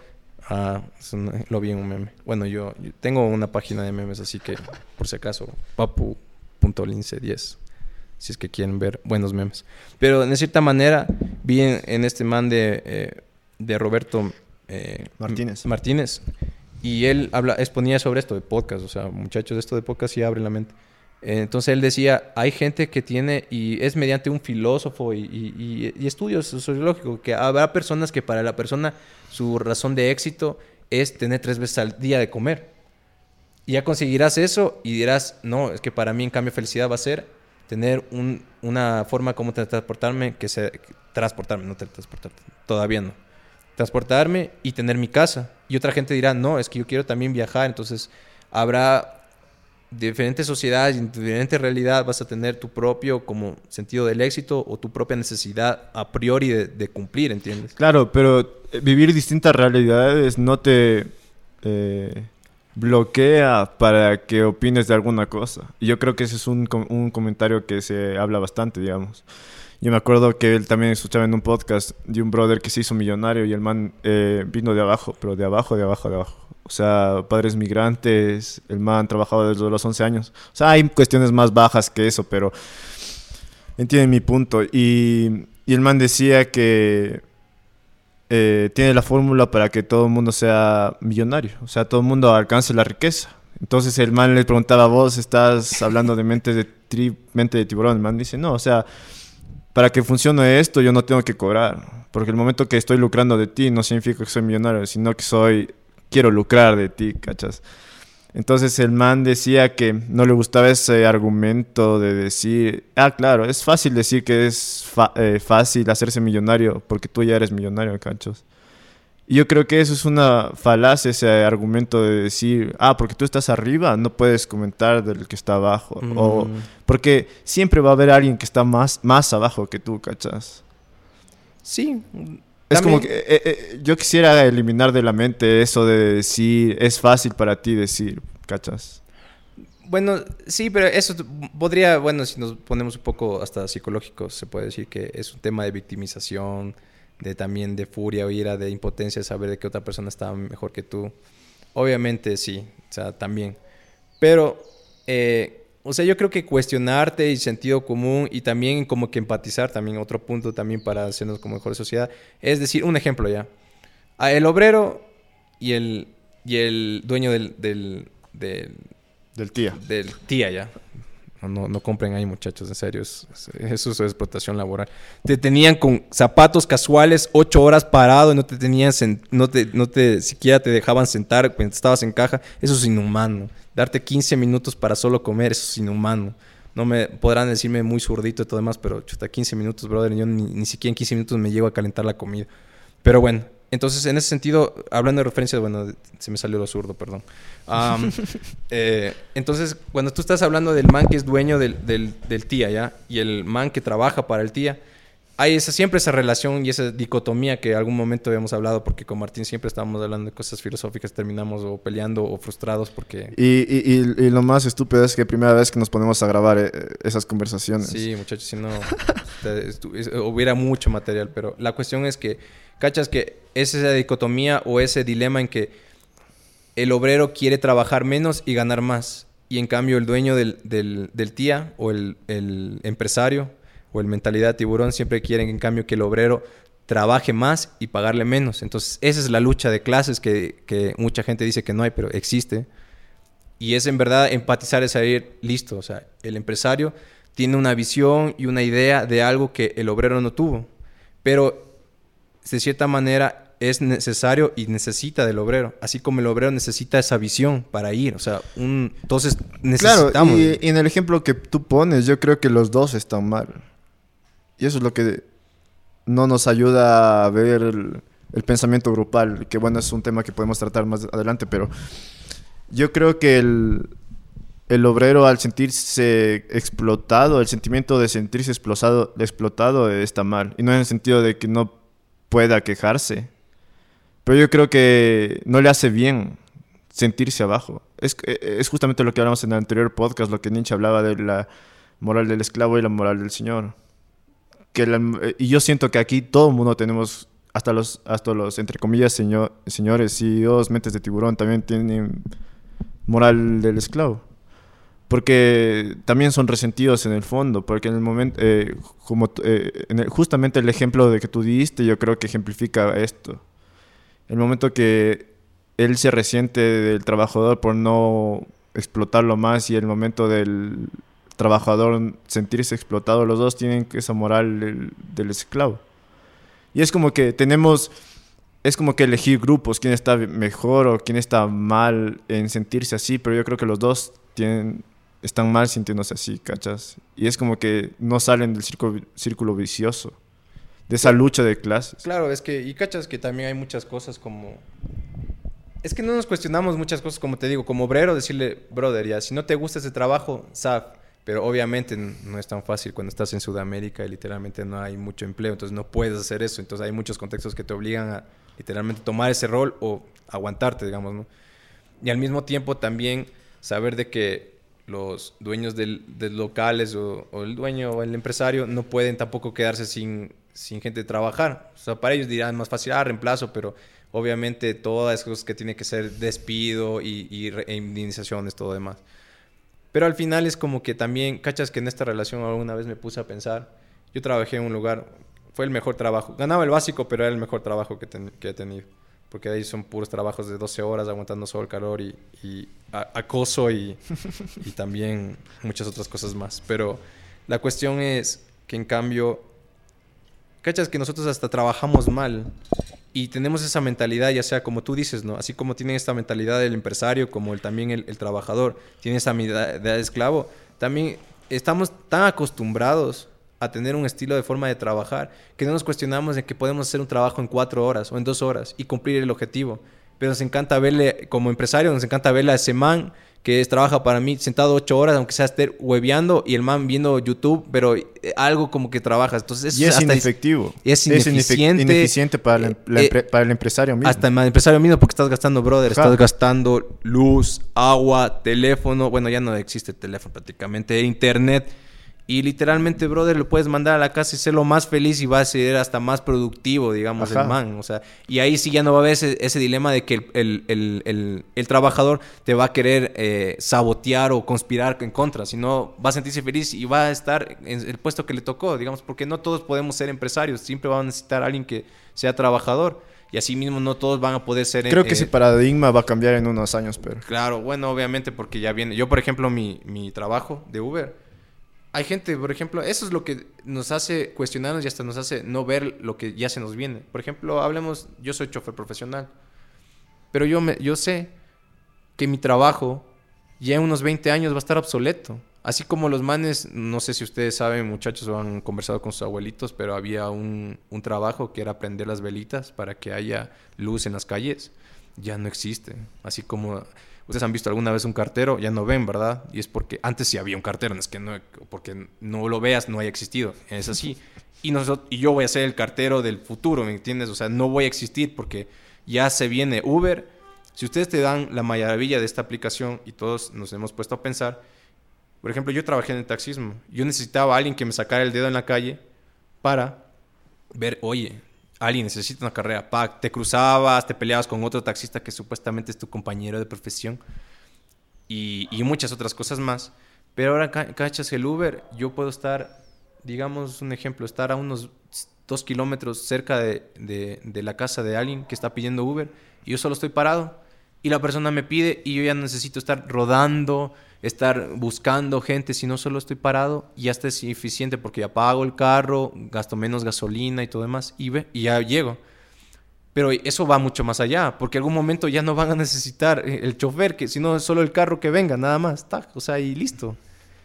Ah, lo vi en un meme. Bueno, yo, tengo una página de memes, así que por si acaso, papu.lince10 si es que quieren ver buenos memes. Pero de cierta manera vi en, este man de eh, de Roberto eh, Martínez. Martínez. Y él habla, exponía sobre esto de podcast, o sea, muchachos, esto de podcast sí abre la mente. Entonces él decía, hay gente que tiene, y es mediante un filósofo y, y, y, estudios sociológicos, que habrá personas que para la persona su razón de éxito es tener tres veces al día de comer. Y ya conseguirás eso y dirás, no, es que para mí en cambio felicidad va a ser tener un, una forma como transportarme, que sea, transportarme, no transportarte, todavía no transportarme y tener mi casa. Y otra gente dirá, no, es que yo quiero también viajar. Entonces habrá diferentes sociedades y diferentes realidades vas a tener tu propio como sentido del éxito o tu propia necesidad a priori de, cumplir, ¿entiendes? Claro, pero eh, vivir distintas realidades no te eh, bloquea para que opines de alguna cosa. Y yo creo que ese es un, un comentario que se habla bastante, digamos. Yo me acuerdo que él también escuchaba en un podcast de un brother que se hizo millonario y el man eh, vino de abajo, pero de abajo, de abajo, de abajo. O sea, padres migrantes, el man trabajaba desde los 11 años. O sea, hay cuestiones más bajas que eso, pero entienden mi punto. Y, el man decía que eh, tiene la fórmula para que todo el mundo sea millonario, o sea, todo el mundo alcance la riqueza. Entonces el man le preguntaba, vos estás hablando de mente de, tri mente de tiburón. El man dice, no, o sea, para que funcione esto yo no tengo que cobrar. Porque el momento que estoy lucrando de ti no significa que soy millonario, sino que soy, quiero lucrar de ti, ¿cachas? Entonces el man decía que no le gustaba ese argumento de decir, ah, claro, es fácil decir que es eh, fácil hacerse millonario porque tú ya eres millonario, ¿cachos? Y yo creo que eso es una falacia, ese argumento de decir, ah, porque tú estás arriba, no puedes comentar del que está abajo. O mm. porque siempre va a haber alguien que está más, más abajo que tú, ¿cachas? Sí. Es como que eh, eh, yo quisiera eliminar de la mente eso de decir, es fácil para ti decir, ¿cachas? Bueno, sí, pero eso podría, bueno, si nos ponemos un poco hasta psicológicos, se puede decir que es un tema de victimización, de también de furia o ira, de impotencia, de saber de que otra persona está mejor que tú. Obviamente sí, o sea, también. Pero, eh, o sea, yo creo que cuestionarte y sentido común y también como que empatizar, también otro punto también para hacernos como mejor sociedad, es decir, un ejemplo ya. El obrero y el, y el dueño del, del, del, del tía. Del tía ya. No, no, compren ahí, muchachos, en serio. Es, eso es explotación laboral. Te tenían con zapatos casuales ocho horas parado y no te tenían, no te, no te, siquiera te dejaban sentar cuando estabas en caja. Eso es inhumano. Darte 15 minutos para solo comer, eso es inhumano. No me podrán decirme muy zurdito y todo demás, pero chuta, 15 minutos, brother. Yo ni, ni siquiera en 15 minutos me llego a calentar la comida. Pero bueno, entonces, en ese sentido, hablando de referencias, bueno, se me salió lo zurdo, perdón. [laughs] Eh, entonces, cuando tú estás hablando del man que es dueño del, del, tía, ¿ya? Y el man que trabaja para el tía, hay esa, siempre esa relación y esa dicotomía que en algún momento habíamos hablado, porque con Martín siempre estábamos hablando de cosas filosóficas, terminamos o peleando o frustrados porque... Y, y, lo más estúpido es que primera vez que nos ponemos a grabar eh, esas conversaciones. Sí, muchachos, si no, [laughs] hubiera mucho material, pero la cuestión es que ¿Cachas que es esa dicotomía o ese dilema en que el obrero quiere trabajar menos y ganar más? Y en cambio el dueño del, del, tía o el, el, empresario o el mentalidad tiburón siempre quieren en cambio que el obrero trabaje más y pagarle menos. Entonces esa es la lucha de clases que, que mucha gente dice que no hay, pero existe. Y es en verdad empatizar, es salir listo. O sea, el empresario tiene una visión y una idea de algo que el obrero no tuvo. Pero de cierta manera es necesario y necesita del obrero, así como el obrero necesita esa visión para ir, o sea, un, entonces necesitamos. Claro, y, en el ejemplo que tú pones, yo creo que los dos están mal. Y eso es lo que no nos ayuda a ver el, pensamiento grupal, que bueno, es un tema que podemos tratar más adelante, pero yo creo que el, el obrero al sentirse explotado, el sentimiento de sentirse explotado, explotado está mal. Y no en el sentido de que no pueda quejarse, Pero yo creo que no le hace bien sentirse abajo. Es, es justamente lo que hablamos en el anterior podcast, lo que Nietzsche hablaba de la moral del esclavo y la moral del señor. Que y yo siento que aquí todo el mundo tenemos, hasta los, hasta los entre comillas, señor, señores, dos mentes de tiburón, también tienen moral del esclavo. Porque también son resentidos en el fondo, porque en el momento, eh, como, eh, en justamente el ejemplo de que tú diste, yo creo que ejemplifica esto. El momento que él se resiente del trabajador por no explotarlo más y el momento del trabajador sentirse explotado, los dos tienen esa moral del, del esclavo. Y es como que tenemos es como que elegir grupos, quién está mejor o quién está mal en sentirse así, pero yo creo que los dos tienen, están mal sintiéndose así, ¿cachas? Y es como que no salen del círculo, vicioso, de esa lucha de clases. Claro, es que, y cachas que también hay muchas cosas como... Es que no nos cuestionamos muchas cosas, como te digo, como obrero, decirle, brother, ya, si no te gusta ese trabajo, sab. Pero obviamente no es tan fácil cuando estás en Sudamérica y literalmente no hay mucho empleo, entonces no puedes hacer eso. Entonces hay muchos contextos que te obligan a literalmente tomar ese rol o aguantarte, digamos, ¿no? Y al mismo tiempo también saber de que los dueños de locales o, el dueño o el empresario no pueden tampoco quedarse sin, sin gente trabajar. O sea, para ellos dirán más fácil, ah, reemplazo, pero obviamente todas esas cosas que tiene que ser despido y, y e indemnizaciones, todo demás. Pero al final es como que también, cachas que en esta relación alguna vez me puse a pensar, yo trabajé en un lugar, fue el mejor trabajo. Ganaba el básico, pero era el mejor trabajo que he tenido. Porque ahí son puros trabajos de 12 horas aguantando solo el calor y, acoso y, y, también muchas otras cosas más. Pero la cuestión es que en cambio, ¿cachas? Que nosotros hasta trabajamos mal y tenemos esa mentalidad, ya sea como tú dices, ¿no? Así como tienen esta mentalidad del empresario, como el, también el, el trabajador tiene esa mentalidad de esclavo, también estamos tan acostumbrados a tener un estilo de forma de trabajar, que no nos cuestionamos de que podemos hacer un trabajo en cuatro horas o en dos horas y cumplir el objetivo. Pero nos encanta verle, como empresario, nos encanta verle a ese man que es, trabaja para mí sentado ocho horas, aunque sea estar hueveando y el man viendo YouTube, pero eh, algo como que trabaja. Entonces, y es inefectivo. Es ineficiente. Es ineficiente para, el, eh, eh, para el empresario mismo. Hasta el empresario mismo porque estás gastando, brother, estás gastando luz, agua, teléfono. Bueno, ya no existe teléfono prácticamente, internet y literalmente, brother, lo puedes mandar a la casa y ser lo más feliz y va a ser hasta más productivo, digamos, el man. O sea, y ahí sí ya no va a haber ese, dilema de que el, trabajador te va a querer eh, sabotear o conspirar en contra, sino va a sentirse feliz y va a estar en el puesto que le tocó, digamos, porque no todos podemos ser empresarios, siempre van a necesitar a alguien que sea trabajador. Y así mismo no todos van a poder ser... Creo que ese paradigma va a cambiar en unos años, pero... Claro, bueno, obviamente porque ya viene... Yo, por ejemplo, mi, mi trabajo de Uber hay gente, por ejemplo, eso es lo que nos hace cuestionarnos y hasta nos hace no ver lo que ya se nos viene. Por ejemplo, hablemos, yo soy chofer profesional, pero yo, me, yo sé que mi trabajo ya en unos 20 años va a estar obsoleto. Así como los manes, no sé si ustedes saben, muchachos, o han conversado con sus abuelitos, pero había un, un trabajo que era prender las velitas para que haya luz en las calles. Ya no existe. Así como Ustedes han visto alguna vez un cartero, ya no ven, ¿verdad? Y es porque antes sí había un cartero, no es que no, porque no lo veas, no haya existido. Es así. Y, nosotros, y yo voy a ser el cartero del futuro, ¿me entiendes? O sea, no voy a existir porque ya se viene Uber. Si ustedes te dan la maravilla de esta aplicación y todos nos hemos puesto a pensar, por ejemplo, yo trabajé en el taxismo. Yo necesitaba a alguien que me sacara el dedo en la calle para ver, oye, alguien necesita una carrera, te cruzabas, te peleabas con otro taxista que supuestamente es tu compañero de profesión y, muchas otras cosas más. Pero ahora cachas el Uber, yo puedo estar, digamos un ejemplo, estar a unos dos kilómetros cerca de, de la casa de alguien que está pidiendo Uber y yo solo estoy parado y la persona me pide y yo ya necesito estar rodando, estar buscando gente, si no solo estoy parado, ya está es eficiente porque ya pago el carro, gasto menos gasolina y todo demás, y, ve, ya llego. Pero eso va mucho más allá, porque en algún momento ya no van a necesitar eh, el chofer, que sino solo el carro que venga, nada más, o sea, y listo.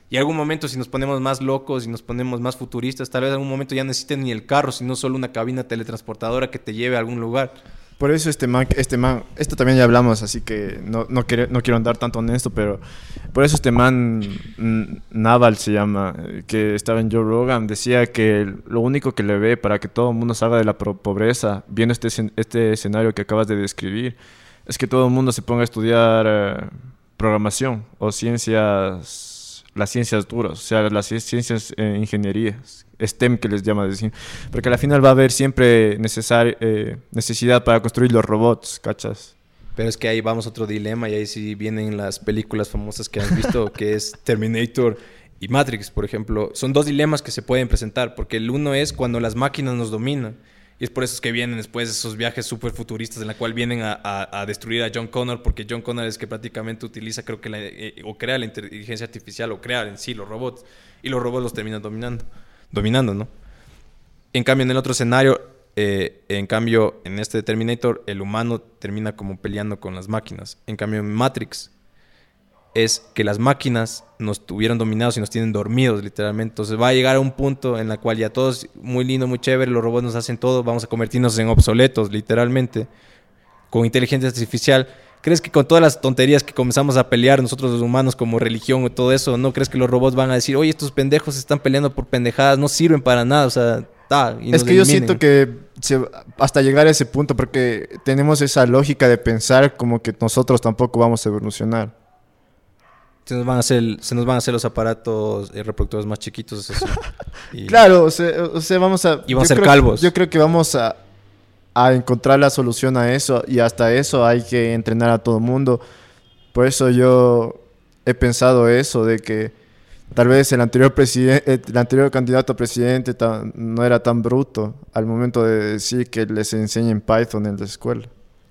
Y algún momento si nos ponemos más locos y nos ponemos más futuristas, tal vez algún momento ya necesiten ni el carro, sino solo una cabina teletransportadora que te lleve a algún lugar. Por eso este man, este man, esto también ya hablamos, así que no, no, quiero, no quiero andar tanto en esto, pero por eso este man, Naval se llama, que estaba en Joe Rogan, decía que lo único que le ve para que todo el mundo salga de la pobreza, viendo este, este escenario que acabas de describir, es que todo el mundo se ponga a estudiar eh, programación o ciencias, las ciencias duras, o sea, las ciencias e ingenierías, STEM que les llama decir, porque al final va a haber siempre eh, necesidad para construir los robots, ¿cachas? Pero es que ahí vamos a otro dilema y ahí sí vienen las películas famosas que has visto, que es Terminator y Matrix, por ejemplo. Son dos dilemas que se pueden presentar, porque el uno es cuando las máquinas nos dominan. Y es por eso que vienen después esos viajes súper futuristas en la cual vienen a, destruir a John Connor, porque John Connor es que prácticamente utiliza, creo que, eh, o crea la inteligencia artificial, o crea en sí los robots, y los robots los terminan dominando dominando, ¿no? En cambio, en el otro escenario, eh, en cambio, en este Terminator, el humano termina como peleando con las máquinas. En cambio, en Matrix, es que las máquinas nos tuvieron dominados y nos tienen dormidos, literalmente. Entonces va a llegar a un punto en el cual ya todos, muy lindo, muy chévere, los robots nos hacen todo, vamos a convertirnos en obsoletos, literalmente, con inteligencia artificial ¿Crees que con todas las tonterías que comenzamos a pelear nosotros los humanos como religión y todo eso, no crees que los robots van a decir, oye, estos pendejos están peleando por pendejadas, no sirven para nada? O sea, ta, Es que yo siento que hasta llegar a ese punto, porque tenemos esa lógica de pensar como que nosotros tampoco vamos a evolucionar. Se nos van a hacer, se nos van a hacer los aparatos eh, reproductores más chiquitos. [laughs] claro, o sea, vamos a... Y vamos a ser calvos. Yo creo que vamos a a encontrar la solución a eso y hasta eso hay que entrenar a todo el mundo. Por eso yo he pensado eso, de que tal vez el anterior, presidente, el anterior candidato a presidente no era tan bruto al momento de decir que les enseñen Python en la escuela.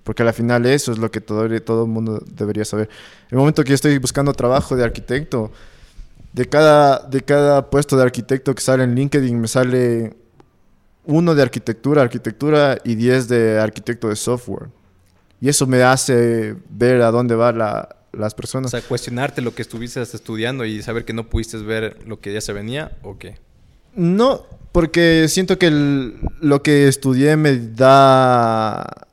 Porque al final eso es lo que todo, todo el mundo debería saber. El momento que yo estoy buscando trabajo de arquitecto, de cada, de cada puesto de arquitecto que sale en LinkedIn me sale uno de arquitectura, arquitectura y 10 de arquitecto de software. Y eso me hace ver a dónde van las personas. O sea, cuestionarte lo que estuviste estudiando y saber que no pudiste ver lo que ya se venía o qué. No, porque siento que lo que estudié me da...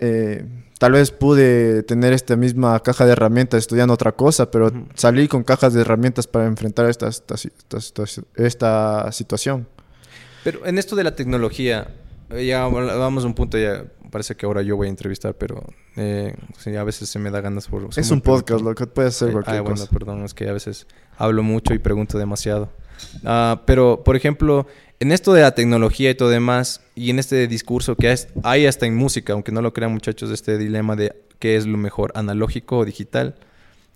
Eh, tal vez pude tener esta misma caja de herramientas estudiando otra cosa, pero salí con cajas de herramientas para enfrentar esta, esta situación. Pero en esto de la tecnología, eh, ya vamos a un punto, ya parece que ahora yo voy a entrevistar, pero eh, a veces se me da ganas por... Es un podcast, lo que puede ser cualquier ah, bueno, perdón, es que a veces hablo mucho y pregunto demasiado. Ah, pero, por ejemplo, en esto de la tecnología y todo demás, y en este discurso que hay hasta en música, aunque no lo crean muchachos, este dilema de qué es lo mejor, analógico o digital.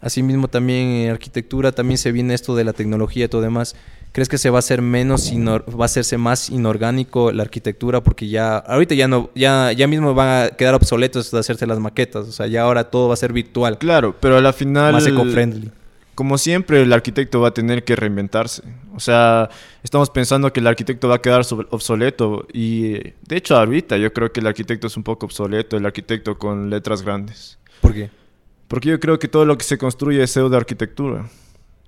Asimismo, también en arquitectura también se viene esto de la tecnología y todo demás. ¿Crees que se va a hacer menos, va a hacerse más inorgánico la arquitectura? Porque ya, ahorita ya no, ya, ya mismo van a quedar obsoletos de hacerse las maquetas. O sea, ya ahora todo va a ser virtual. Claro, pero a la final... Más eco-friendly. Como siempre, el arquitecto va a tener que reinventarse. O sea, estamos pensando que el arquitecto va a quedar obsoleto. Y de hecho, ahorita yo creo que el arquitecto es un poco obsoleto, el arquitecto con letras grandes. ¿Por qué? Porque yo creo que todo lo que se construye es pseudo arquitectura.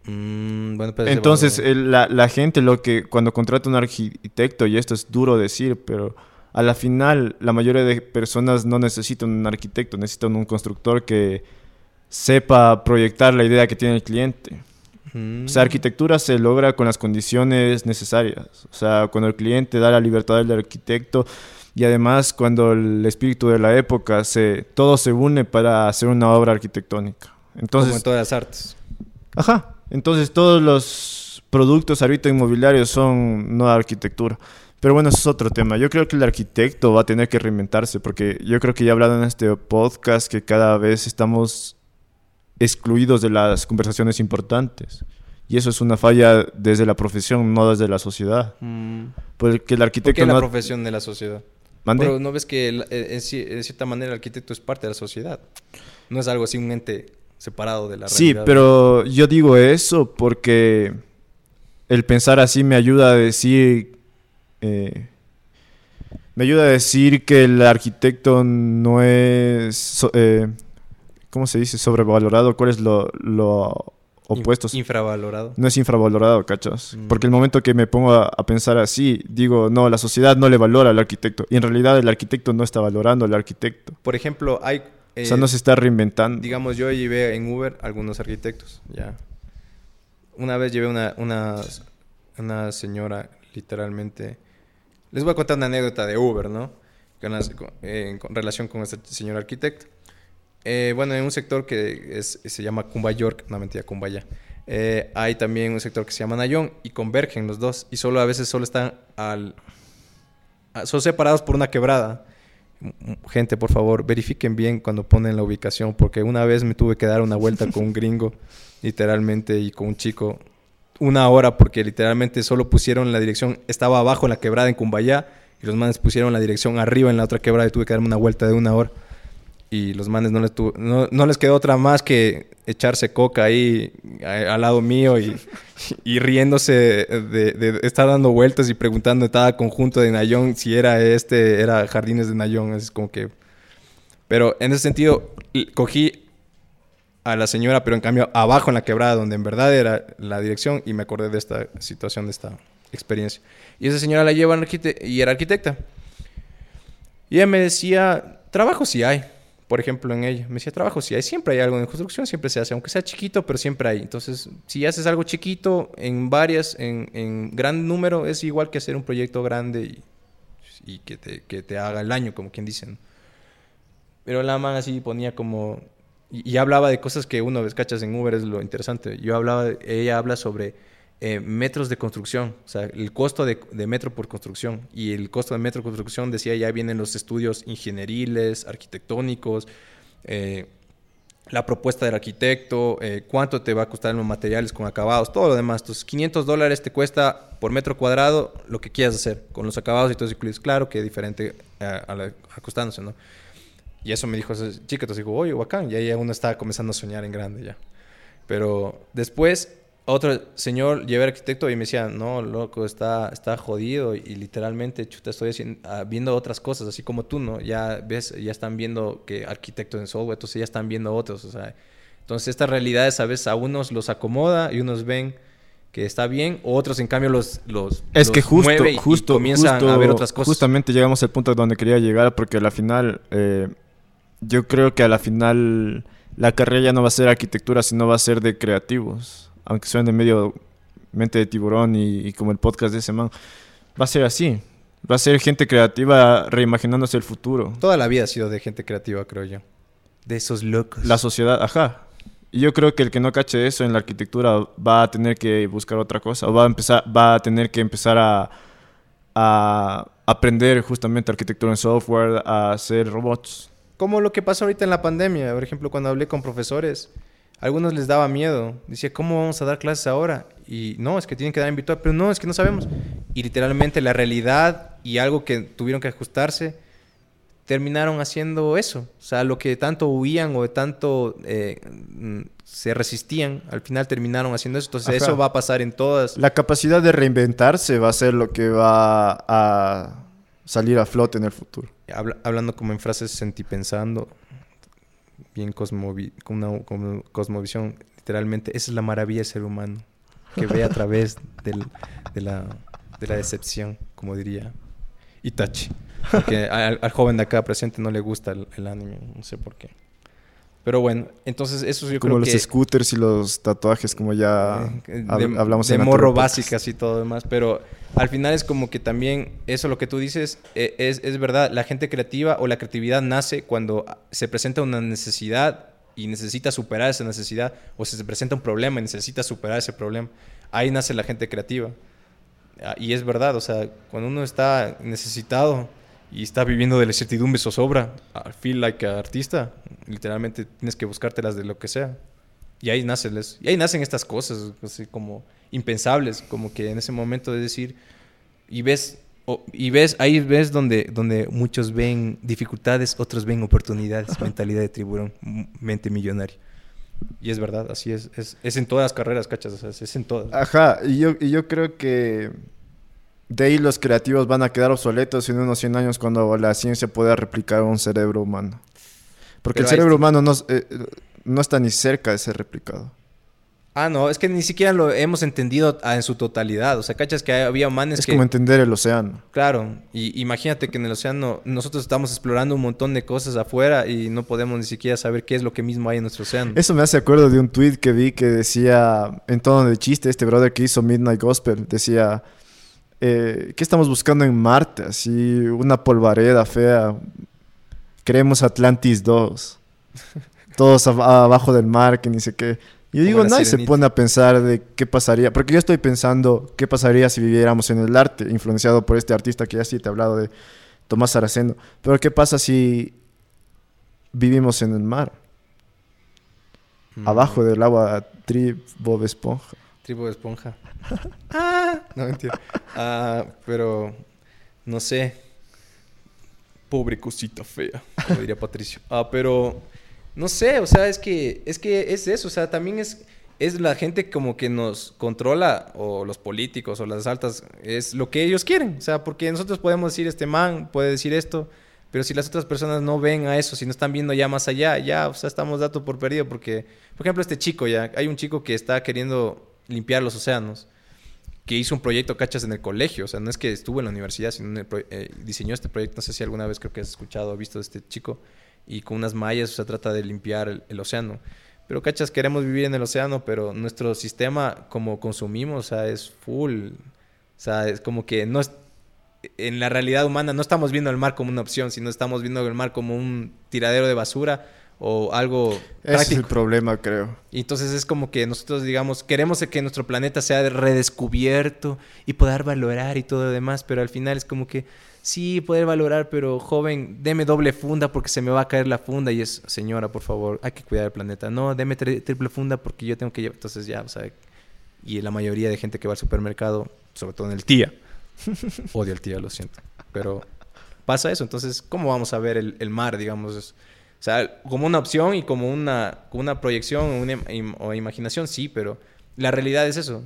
Mm, Entonces, la, gente lo que cuando contrata un arquitecto, y esto es duro decir, pero a la final la mayoría de personas no necesitan un arquitecto, necesitan un constructor que sepa proyectar la idea que tiene el cliente. O sea, mm. arquitectura se logra con las condiciones necesarias. O sea, cuando el cliente da la libertad del arquitecto y además cuando el espíritu de la época se todo se une para hacer una obra arquitectónica. Entonces, Como en todas las artes. Ajá. Entonces todos los productos ahorita inmobiliarios son no arquitectura. Pero bueno, eso es otro tema. Yo creo que el arquitecto va a tener que reinventarse porque yo creo que ya he hablado en este podcast que cada vez estamos excluidos de las conversaciones importantes. Y eso es una falla desde la profesión, no desde la sociedad. Mm. Porque el arquitecto... ¿Por qué la profesión de la sociedad? Pero no ves que en, cierta manera el arquitecto es parte de la sociedad. No es algo así un ente separado de la realidad. Sí, pero yo digo eso porque el pensar así me ayuda a decir... Eh, me ayuda a decir que el arquitecto no es... Eh, ¿Cómo se dice? Sobrevalorado. ¿Cuál es lo, lo opuestos. infravalorado. No es infravalorado, ¿cachas? Mm. Porque el momento que me pongo a, a pensar así, digo, no, la sociedad no le valora al arquitecto. Y en realidad el arquitecto no está valorando al arquitecto. Por ejemplo, hay... o sea, eh, no se está reinventando. Digamos, yo llevé en Uber algunos arquitectos, ya. Una vez llevé una, una, una señora, literalmente... Les voy a contar una anécdota de Uber, ¿no? Con, las- con- eh, en con relación con este señor arquitecto. Eh, bueno, en un sector que es- se llama Cumba York, no mentira, Cumbaya. Eh, hay también un sector que se llama Nayón y convergen los dos. Y solo a veces solo están al... Son separados por una quebrada. Gente, por favor, verifiquen bien cuando ponen la ubicación, porque una vez me tuve que dar una vuelta con un gringo, [laughs] literalmente, y con un chico, una hora, porque literalmente solo pusieron la dirección, estaba abajo en la quebrada en Cumbayá, y los manes pusieron la dirección arriba en la otra quebrada, y tuve que darme una vuelta de una hora. Y los manes no les, tu- no, no les quedó otra más que echarse coca ahí a- al lado mío y, y riéndose de, de estar dando vueltas y preguntando en cada conjunto de Nayón si era este, era Jardines de Nayón. Es como que... Pero en ese sentido, cogí a la señora, pero en cambio abajo en la quebrada, donde en verdad era la dirección, y me acordé de esta situación, de esta experiencia. Y esa señora la lleva y era arquitecta. Y ella me decía, trabajo sí hay. Por ejemplo, en ella. Me decía, trabajo sí hay. Siempre hay algo en construcción, siempre se hace. Aunque sea chiquito, pero siempre hay. Entonces, si haces algo chiquito en varias, en, en gran número, es igual que hacer un proyecto grande y, y que, te, que te haga el año, como quien dicen. Pero la man así ponía como... Y, y hablaba de cosas que uno ves, cachas en Uber, es lo interesante. Yo hablaba, ella habla sobre eh, metros de construcción, o sea, el costo de, de metro por construcción. Y el costo de metro por construcción, decía, ya vienen los estudios ingenieriles, arquitectónicos, eh, la propuesta del arquitecto, eh, cuánto te va a costar los materiales con acabados, todo lo demás. Entonces, 500 dólares te cuesta por metro cuadrado lo que quieras hacer, con los acabados y todo eso incluido. Claro que es diferente a, a la- acostándose, ¿no? Y eso me dijo esa chica, entonces digo, oye, bacán, ya, ya uno está comenzando a soñar en grande ya. Pero después, otro señor llevé arquitecto y me decía, no, loco, está, está jodido y, literalmente, chuta, estoy haciendo- ah, viendo otras cosas, así como tú, ¿no? Ya ves, ya están viendo que arquitectos en software, entonces ya están viendo otros, o sea. Entonces, estas realidades a veces a unos los acomoda y unos ven que está bien, o otros en cambio los, los Es que justo, mueve y- comienzan justo- a ver otras cosas. Justamente llegamos al punto donde quería llegar porque a la final, eh, yo creo que a la final la carrera ya no va a ser arquitectura, sino va a ser de creativos. Aunque suene medio mente de tiburón y, y como el podcast de ese man. Va a ser así. Va a ser gente creativa reimaginándose el futuro. Toda la vida ha sido de gente creativa, creo yo. De esos locos. La sociedad, ajá. Y yo creo que el que no cache eso en la arquitectura va a tener que buscar otra cosa. O va a empezar, va a tener que empezar a, a aprender justamente arquitectura en software, a hacer robots. Como lo que pasó ahorita en la pandemia. Por ejemplo, cuando hablé con profesores, a algunos les daba miedo. Decía, ¿cómo vamos a dar clases ahora? Y no, es que tienen que dar en virtual. Pero no, es que no sabemos. Y literalmente la realidad y algo que tuvieron que ajustarse, terminaron haciendo eso. O sea, lo que tanto huían o de tanto eh, mm, se resistían, al final terminaron haciendo eso. Entonces, Ajá. eso va a pasar en todas. La capacidad de reinventarse va a ser lo que va a salir a flote en el futuro. Habla- hablando como en frases sentipensando, bien cosmovi con una como cosmovisión, literalmente, esa es la maravilla del ser humano, que ve a través [laughs] del- de, la, de la decepción, como diría Itachi. [laughs] Porque al, al joven de acá presente no le gusta el, el anime, no sé por qué. Pero bueno, entonces eso yo como creo los que... scooters y los tatuajes, como ya Eh, hab- de, hablamos de en morro básicas y todo demás, pero al final es como que también eso lo que tú dices eh, es, es verdad, la gente creativa o la creatividad nace cuando se presenta una necesidad y necesita superar esa necesidad o se presenta un problema y necesita superar ese problema. Ahí nace la gente creativa. Ah, Y es verdad, o sea, cuando uno está necesitado y está viviendo de la incertidumbre zozobra, I feel like a artista, literalmente tienes que buscártelas de lo que sea. Y ahí, nacen, y ahí nacen estas cosas, así como impensables, como que en ese momento de decir, y ves, o- y ves, ahí ves donde, donde muchos ven dificultades, otros ven oportunidades, mentalidad de tiburón, mente millonaria. Y es verdad, así es, es, es en todas las carreras, cachas, o sea, es en todas. Ajá, y yo, y yo creo que de ahí los creativos van a quedar obsoletos en unos 100 años cuando la ciencia pueda replicar un cerebro humano. Porque Pero el cerebro humano no, es- eh, no está ni cerca de ser replicado. Ah, no, es que ni siquiera lo hemos entendido en su totalidad. O sea, cachas que había manes es que... como entender el océano. Claro, y imagínate que en el océano nosotros estamos explorando un montón de cosas afuera y no podemos ni siquiera saber qué es lo que mismo hay en nuestro océano. Eso me hace acuerdo de un tweet que vi que decía, en tono de chiste, este brother que hizo Midnight Gospel, decía, eh, ¿qué estamos buscando en Marte? Así, una polvareda fea. Creemos Atlantis 2. Todos ab- abajo del mar, que ni sé qué. Yo digo, nadie se sirenita. pone a pensar de qué pasaría, porque yo estoy pensando qué pasaría si viviéramos en el arte, influenciado por este artista que ya sí te he hablado de Tomás Saraceno. Pero qué pasa si vivimos en el mar, Mm, abajo del agua, tri Bob Esponja. Tribu de esponja. [laughs] ah, no mentira. Ah, pero no sé. Pobre cosita fea, como diría Patricio. Ah, pero no sé, o sea, es que es que es eso, o sea, también es es la gente como que nos controla o los políticos o las altas es lo que ellos quieren, o sea, porque nosotros podemos decir este man puede decir esto, pero si las otras personas no ven a eso, si no están viendo ya más allá, ya, o sea, estamos dato por perdido porque por ejemplo, este chico ya, hay un chico que está queriendo limpiar los océanos que hizo un proyecto, cachas, en el colegio. O sea, no es que estuvo en la universidad, sino en eh, diseñó este proyecto. No sé si alguna vez creo que has escuchado o visto de este chico. Y con unas mallas, o sea, trata de limpiar el, el océano. Pero, cachas, queremos vivir en el océano, pero nuestro sistema, como consumimos, o sea, es full. O sea, es como que no es... En la realidad humana no estamos viendo el mar como una opción, sino estamos viendo el mar como un tiradero de basura o algo Ese es el problema, creo. Y entonces es como que nosotros, digamos, queremos que nuestro planeta sea redescubierto y poder valorar y todo lo demás, pero al final es como que sí, poder valorar, pero joven, deme doble funda porque se me va a caer la funda y es, señora, por favor, hay que cuidar el planeta. No, deme tri- triple funda porque yo tengo que llevar. Entonces ya, o sea, y la mayoría de gente que va al supermercado, sobre todo en el tía, [laughs] odio al tía, lo siento, pero pasa eso. Entonces, ¿cómo vamos a ver el, el mar, digamos? O sea, como una opción y como una, como una proyección o, una im- o imaginación, sí, pero la realidad es eso.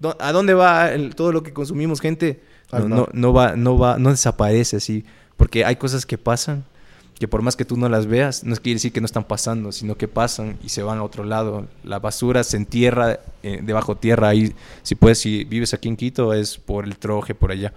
¿Dó- ¿A dónde va el- todo lo que consumimos, gente? No, no, no va, no va, no desaparece así, porque hay cosas que pasan que por más que tú no las veas, no es quiere decir que no están pasando, sino que pasan y se van a otro lado. La basura se entierra eh, debajo tierra. Ahí, si puedes, si vives aquí en Quito, es por el troje, por allá.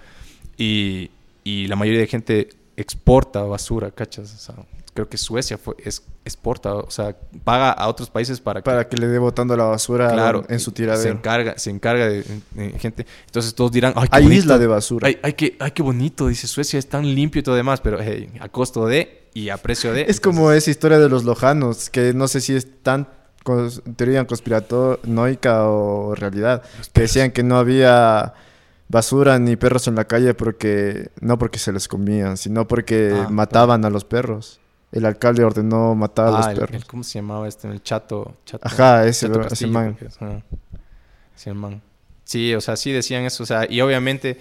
Y, y la mayoría de gente exporta basura, ¿cachas? O sea, creo que Suecia fue, es, exporta, o sea, paga a otros países para que Para que le dé botando la basura claro, en su Se tiradero. encarga, se encarga de, de gente. Entonces todos dirán, ay, qué Hay bonito. isla de basura. Ay, ay, qué, ay, qué bonito, dice Suecia, es tan limpio y todo demás, pero hey, a costo de y a precio de. [laughs] Es como esa historia de los lojanos, que no sé si es tan cons- teoría conspiranoica o realidad, que decían que no había basura ni perros en la calle porque no porque se les comían, sino porque Ah, mataban a los perros. El alcalde ordenó matar a Ah, los el- perros. el- ¿Cómo se llamaba este? El chato. chato Ajá, ese, Chato bro- ese Castillo, man. es, el man. Sí, o sea, sí decían eso, o sea, y obviamente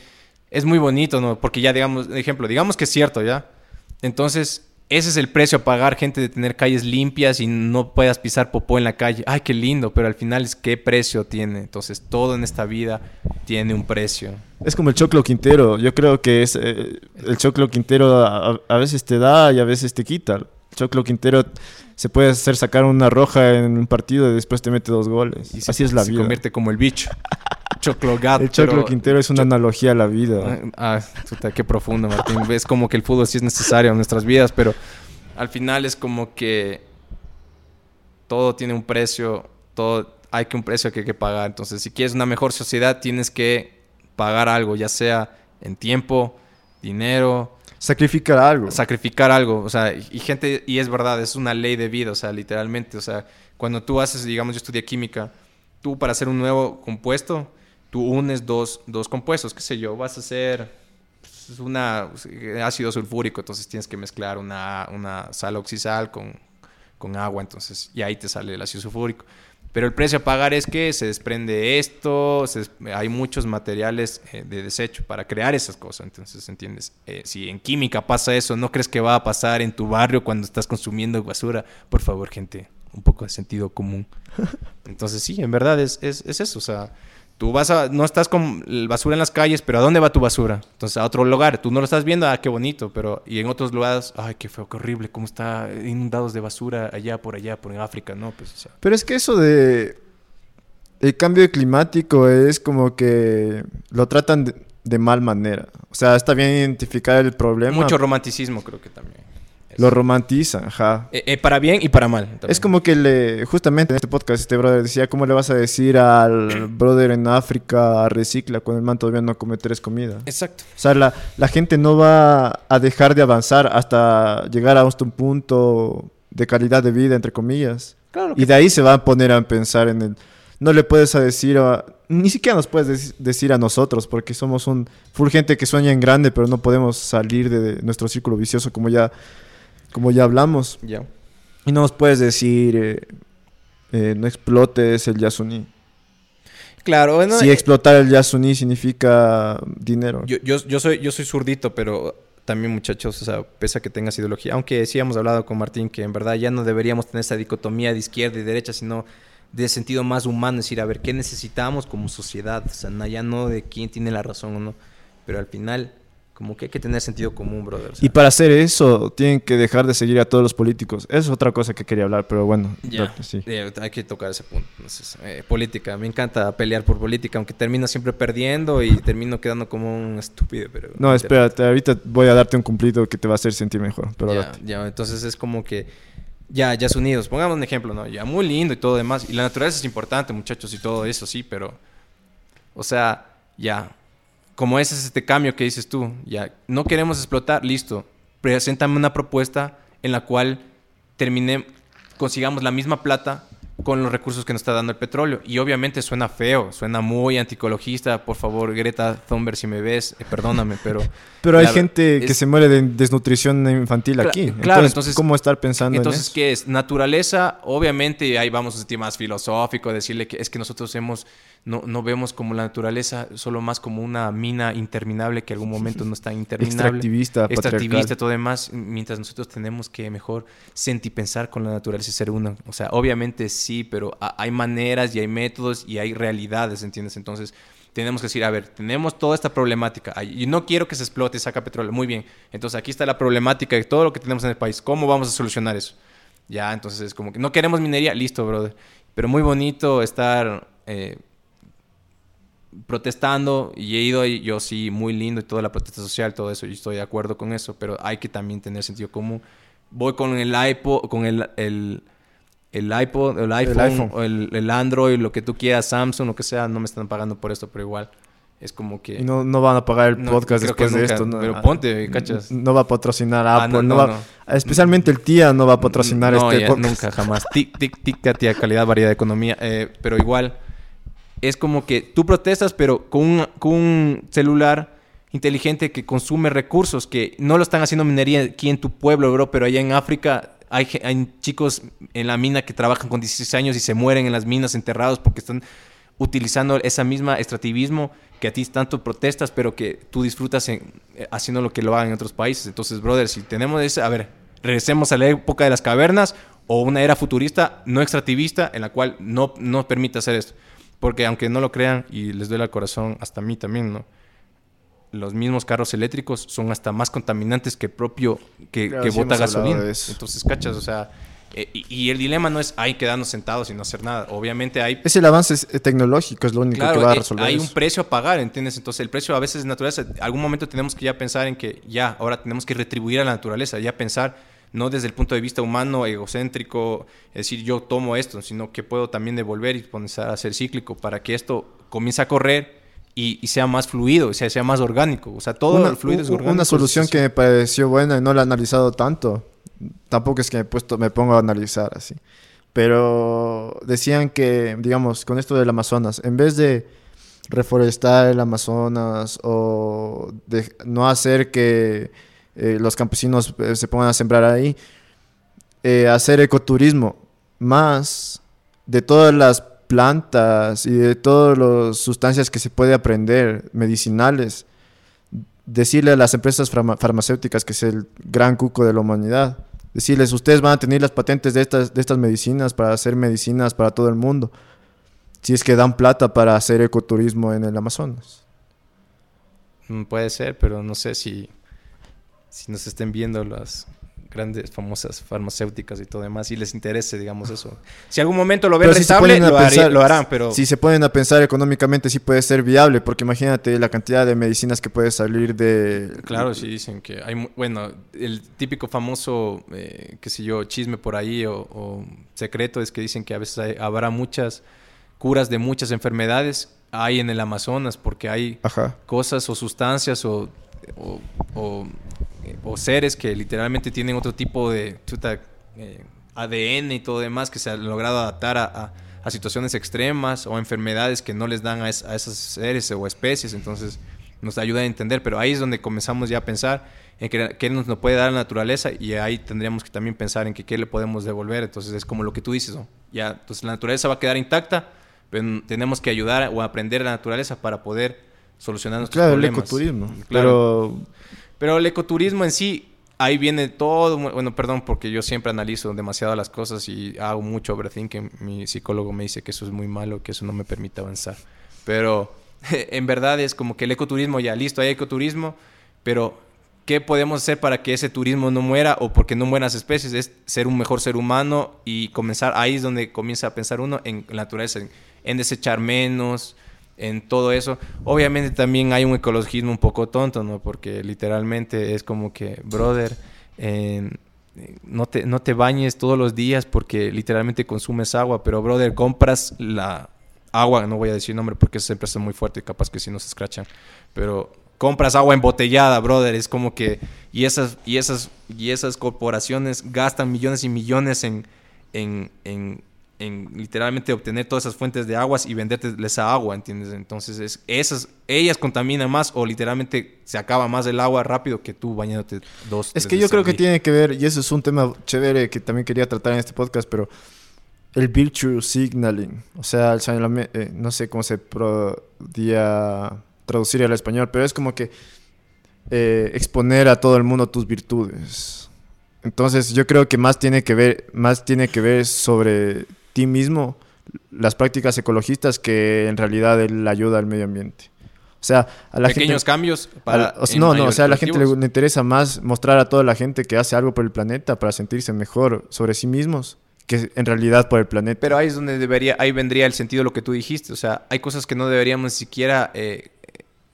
es muy bonito, ¿no? Porque ya, digamos, ejemplo, digamos que es cierto, ¿ya? Entonces, ese es el precio a pagar, gente, de tener calles limpias y no puedas pisar popó en la calle. Ay, qué lindo, pero al final es qué precio tiene. Entonces, todo en esta vida tiene un precio. Es como el choclo quintero. Yo creo que es eh, el choclo quintero a, a veces te da y a veces te quita. El choclo quintero se puede hacer sacar una roja en un partido y después te mete dos goles. Y se- Así es la se vida. convierte como el bicho. [laughs] Choclo gato. El choclo pero- quintero es una analogía a la vida. Ah, puta, qué profundo, Martín. Ves como que el fútbol sí es necesario en nuestras vidas, pero al final es como que todo tiene un precio, todo hay que un precio que hay que pagar. Entonces, si quieres una mejor sociedad, tienes que pagar algo, ya sea en tiempo, dinero, Sacrificar algo. sacrificar algo, o sea, y y gente, y es verdad, es una ley de vida, o sea, literalmente, o sea, cuando tú haces, digamos, yo estudié química, tú para hacer un nuevo compuesto, tú unes dos, dos compuestos, qué sé yo, vas a hacer pues, una ácido sulfúrico, entonces tienes que mezclar una, una sal oxisal con, con agua, entonces, y ahí te sale el ácido sulfúrico. Pero el precio a pagar es que se desprende esto, se hay muchos materiales eh, de desecho para crear esas cosas. Entonces, ¿entiendes? Eh, si en química pasa eso, ¿no crees que va a pasar en tu barrio cuando estás consumiendo basura? Por favor, gente, un poco de sentido común. [laughs] Entonces, sí, en verdad es, es, es eso. O sea, tú vas a, no estás con basura en las calles, pero ¿a dónde va tu basura? Entonces, a otro lugar. Tú no lo estás viendo, ah, qué bonito, pero y en otros lugares, ay, qué feo, qué horrible, cómo está inundados de basura allá, por allá, por en África, ¿no? Pues, o sea, Pero es que eso de el cambio climático es como que lo tratan de, de mal manera. O sea, está bien identificar el problema. Mucho romanticismo creo que también. Lo romantizan, ajá. Eh, eh, para bien y para mal. también. Es como que le, justamente en este podcast este brother decía, ¿cómo le vas a decir al [clears throat] brother en África recicla cuando el man todavía no come tres comidas? Exacto. O sea, la, la gente no va a dejar de avanzar hasta llegar a un punto de calidad de vida, entre comillas. Claro Y de ahí se va a poner a pensar en el... No le puedes a decir a... Ni siquiera nos puedes dec- decir a nosotros, porque somos un full gente que sueña en grande, pero no podemos salir de, de nuestro círculo vicioso como ya, como ya hablamos. Ya. Y no nos puedes decir, eh, eh, no explotes el Yasuní. Claro, bueno, si eh, explotar el Yasuní significa dinero. yo, yo, yo soy, yo soy zurdito, pero también muchachos, o sea, pese a que tengas ideología, aunque sí hemos hablado con Martín que en verdad ya no deberíamos tener esa dicotomía de izquierda y derecha, sino de sentido más humano, es decir, a ver, ¿qué necesitamos como sociedad? O sea, ya no de quién tiene la razón o no, pero al final, como que hay que tener sentido común, brother. Y para hacer eso, tienen que dejar de seguir a todos los políticos. Eso es otra cosa que quería hablar, pero bueno. Ya, lo- sí. eh, hay que tocar ese punto. Entonces, eh, política, me encanta pelear por política, aunque termino siempre perdiendo y termino quedando como un estúpido. Pero No, espérate, ahorita voy a darte un cumplido que te va a hacer sentir mejor. Pero ya, entonces es como que ya, ya unidos. Pongamos un ejemplo, ¿no? Ya muy lindo y todo demás. Y la naturaleza es importante, muchachos, y todo eso, sí, pero. O sea, ya. Como ese es este cambio que dices tú, ya. No queremos explotar, listo. Preséntame una propuesta en la cual termine, consigamos la misma plata con los recursos que nos está dando el petróleo. Y obviamente suena feo, suena muy anticologista. Por favor, Greta Thunberg, si me ves, eh, perdóname, [laughs] pero. Pero hay la- gente que se muere de desnutrición infantil aquí. claro, entonces- ¿cómo estar pensando Entonces, en eso? ¿qué es? Naturaleza, obviamente, ahí vamos a un sentido más filosófico, decirle que es que nosotros hemos, no, no vemos como la naturaleza solo más como una mina interminable que algún momento no está interminable. Extractivista, Extractivista, todo demás, mientras nosotros tenemos que mejor sentipensar con la naturaleza y ser uno. O sea, obviamente sí, pero ha- hay maneras y hay métodos y hay realidades, ¿entiendes? Entonces, tenemos que decir, a ver, tenemos toda esta problemática y no quiero que se explote y saca petróleo. Muy bien, entonces aquí está la problemática de todo lo que tenemos en el país. ¿Cómo vamos a solucionar eso? Ya, entonces es como que no queremos minería, listo, brother. Pero muy bonito estar eh, protestando y he ido yo sí, muy lindo y toda la protesta social, todo eso, y estoy de acuerdo con eso, pero hay que también tener sentido común. Voy con el iPod, con el, el, el iPod, el iPhone, iPhone. o el, el Android, lo que tú quieras, Samsung, lo que sea, no me están pagando por esto, pero igual es como que... Y no, no van a pagar el No, podcast que después de esto. ¿no? pero Ah, ponte, ¿cachas? No va a patrocinar Ah, Apple. no, no no, va- Especialmente el tía no va a patrocinar no, este ya, podcast. nunca, jamás. Tic, tic, tic, tía, calidad, variedad, economía. eh, pero igual, es como que tú protestas, pero con un, con un celular inteligente que consume recursos, que no lo están haciendo minería aquí en tu pueblo, bro, pero allá en África hay, chicos en la mina que trabajan con 16 años y se mueren en las minas enterrados porque están utilizando esa misma extractivismo que a ti tanto protestas, pero que tú disfrutas en, eh, haciendo lo que lo hagan en otros países. Entonces, brother, si tenemos ese, a ver, regresemos a la época de las cavernas o una era futurista no extractivista en la cual no, no permite hacer esto. Porque aunque no lo crean, y les duele al corazón, hasta a mí también, ¿no? Los mismos carros eléctricos son hasta más contaminantes que el propio que, Claro, que sí bota gasolina. Entonces, cachas, o sea, eh, y, el dilema no es hay quedarnos sentados y no hacer nada. Obviamente hay Es el avance eh, tecnológico, es lo único Claro, que va a eh, resolver. hay un precio a pagar, ¿entiendes? Entonces el precio a veces es naturaleza. Algún momento tenemos que ya pensar en que ya, ahora tenemos que retribuir a la naturaleza, ya pensar no desde el punto de vista humano, egocéntrico, es decir, yo tomo esto, sino que puedo también devolver y comenzar a ser cíclico para que esto comience a correr y, y sea más fluido, o sea, sea más orgánico. O sea, todo una, el fluido es orgánico. Una solución es- que me pareció buena y no la he analizado tanto. Tampoco es que me, puesto, me pongo a analizar así. Pero decían que, digamos, con esto del Amazonas, en vez de reforestar el Amazonas o de no hacer que eh, los campesinos eh, se pongan a sembrar ahí, eh, hacer ecoturismo más de todas las plantas y de todas las sustancias que se puede aprender, medicinales, decirle a las empresas farma- farmacéuticas que es el gran cuco de la humanidad, decirles, ustedes van a tener las patentes de estas, de estas medicinas para hacer medicinas para todo el mundo, si es que dan plata para hacer ecoturismo en el Amazonas. Mm, Puede ser, pero no sé si, si nos estén viendo las grandes, famosas farmacéuticas y todo demás, y les interese, digamos, eso. [laughs] Si algún momento lo ven rentable, lo, harán, pero... Si se ponen a pensar económicamente, sí puede ser viable, porque imagínate la cantidad de medicinas que puede salir de... Claro, sí dicen que hay, bueno, el típico famoso, eh, qué sé yo, chisme por ahí o, secreto es que dicen que a veces habrá muchas curas de muchas enfermedades hay en el Amazonas, porque hay cosas o sustancias o, o, seres que literalmente tienen otro tipo de eh, ADN y todo demás que se han logrado adaptar a, situaciones extremas o enfermedades que no les dan a, esos seres o especies. Entonces nos ayuda a entender, pero ahí es donde comenzamos ya a pensar en qué nos, nos puede dar la naturaleza y ahí tendríamos que también pensar en que qué le podemos devolver. Entonces es como lo que tú dices, ¿no? Ya, entonces la naturaleza va a quedar intacta, pero tenemos que ayudar o aprender la naturaleza para poder solucionar nuestros claro, problemas. el ecoturismo. Pero... pero el ecoturismo en sí, ahí viene todo. Bueno, perdón, porque yo siempre analizo demasiado las cosas y hago mucho overthinking. Mi psicólogo me dice que eso es muy malo, que eso no me permite avanzar. Pero [laughs] en verdad es como que el ecoturismo, ya listo, hay ecoturismo, pero ¿qué podemos hacer para que ese turismo no muera o porque no mueran las especies? Es ser un mejor ser humano y comenzar, ahí es donde comienza a pensar uno en la naturaleza, en desechar menos, en todo eso. Obviamente también hay un ecologismo un poco tonto, ¿no? Porque literalmente es como que, brother, no, te, no te bañes todos los días porque literalmente consumes agua, pero, brother, compras la agua, no voy a decir nombre porque esa empresa es muy fuerte y capaz que si no se escrachan, pero compras agua embotellada, brother, es como que y esas y esas y esas corporaciones gastan millones y millones en, en en literalmente obtener todas esas fuentes de aguas y venderte esa agua, ¿entiendes? Entonces, es, esas, ellas contaminan más o literalmente se acaba más el agua rápido que tú bañándote dos. Es que yo creo que tiene que ver, y eso es un tema chévere que también quería tratar en este podcast, pero el virtue signaling, o sea, eh, no sé cómo se podía traducir al español, pero es como que eh, exponer a todo el mundo tus virtudes. Entonces yo creo que más tiene que ver, más tiene que ver sobre ti mismo las prácticas ecologistas que en realidad la ayuda al medio ambiente. O sea, a la Pequeños cambios para... no, no, o sea, a la gente le, interesa más mostrar a toda la gente que hace algo por el planeta para sentirse mejor sobre sí mismos que en realidad por el planeta. Pero ahí es donde debería, ahí vendría el sentido de lo que tú dijiste. O sea, hay cosas que no deberíamos ni siquiera eh,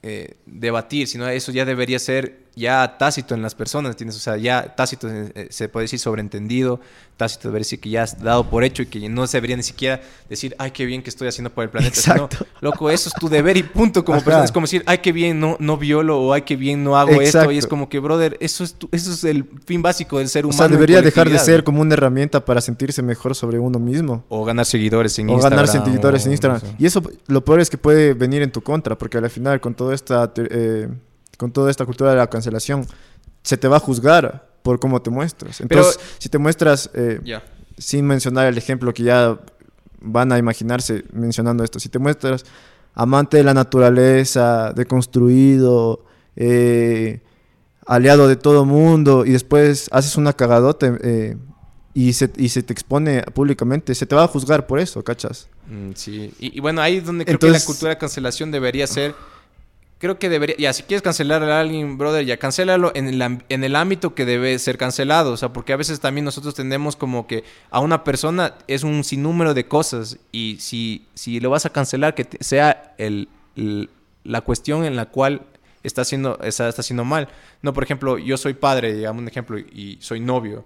eh, debatir, sino eso ya debería ser ya tácito en las personas, ¿entiendes? O sea, ya tácito eh, se puede decir sobreentendido, tácito debería decir que ya has dado por hecho y que no se debería ni siquiera decir, ay, qué bien que estoy haciendo por el planeta. Exacto. loco, eso es tu deber y punto como persona. Es como decir, ay, qué bien no, no violo o ay, qué bien no hago esto. Y es como que, brother, eso es, eso es el fin básico del ser humano. O sea, debería dejar de ser como una herramienta para sentirse mejor sobre uno mismo. O ganar seguidores en Instagram. O ganar seguidores en Instagram. Y eso, lo peor es que puede venir en tu contra, porque al final con toda esta... Eh, con toda esta cultura de la cancelación, se te va a juzgar por cómo te muestras. Entonces, si te muestras eh, sin mencionar el ejemplo que ya van a imaginarse mencionando esto, si te muestras amante de la naturaleza, deconstruido, eh, aliado de todo mundo y después haces una cagadota eh, y, se, y se te expone públicamente, se te va a juzgar por eso, ¿cachas? Mm, sí, y, bueno, ahí es donde creo que la cultura de cancelación debería ser creo que debería, ya, si quieres cancelar a alguien, brother, ya cancélalo en el, en el ámbito que debe ser cancelado, o sea, porque a veces también nosotros tendemos como que a una persona es un sinnúmero de cosas y si, si lo vas a cancelar, que sea el, la cuestión en la cual está haciendo, está, está haciendo mal. No, por ejemplo, yo soy padre, digamos un ejemplo, y soy novio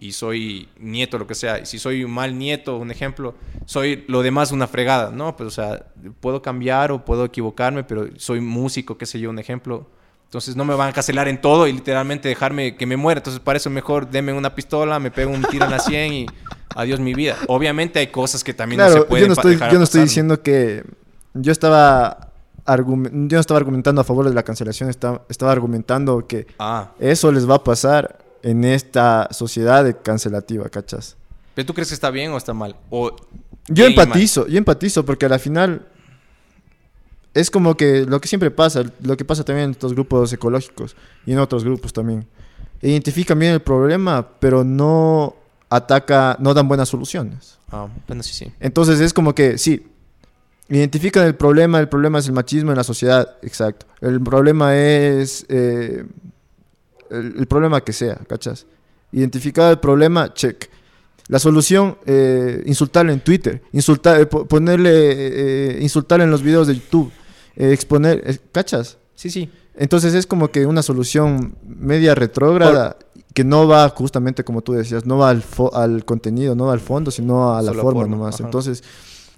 y soy nieto, lo que sea, y si soy un mal nieto, un ejemplo, soy lo demás una fregada, ¿no? Pues, o sea, puedo cambiar o puedo equivocarme, pero soy músico, qué sé yo, un ejemplo. Entonces no me van a cancelar en todo y literalmente dejarme que me muera. Entonces para eso mejor denme una pistola, me pego un tiro en la 100 y adiós mi vida. Obviamente hay cosas que también no se pueden yo no estoy, Yo no estoy diciendo que... Yo estaba, yo no estaba argumentando a favor de la cancelación, estaba, estaba argumentando que ah. eso les va a pasar en esta sociedad de cancelativa, ¿cachas? ¿Pero tú crees que está bien o está mal? O yo empatizo, yo empatizo porque a la final es como que lo que siempre pasa, lo que pasa también en estos grupos ecológicos y en otros grupos también. Identifican bien el problema, pero no ataca, no dan buenas soluciones. Ah, bueno, sí, sí. Entonces es como que, sí, identifican el problema, el problema es el machismo en la sociedad, exacto. El problema es eh, el, problema que sea, ¿cachas? Identificado el problema, check. La solución, eh, insultarle en Twitter, insultar, eh, po- ponerle, eh, insultarle en los videos de YouTube, eh, exponer, eh, ¿cachas? Sí, sí. Entonces es como que una solución media retrógrada que no va justamente como tú decías, no va al, fo- al contenido, no va al fondo, sino a la Solo forma, nomás. ajá. Entonces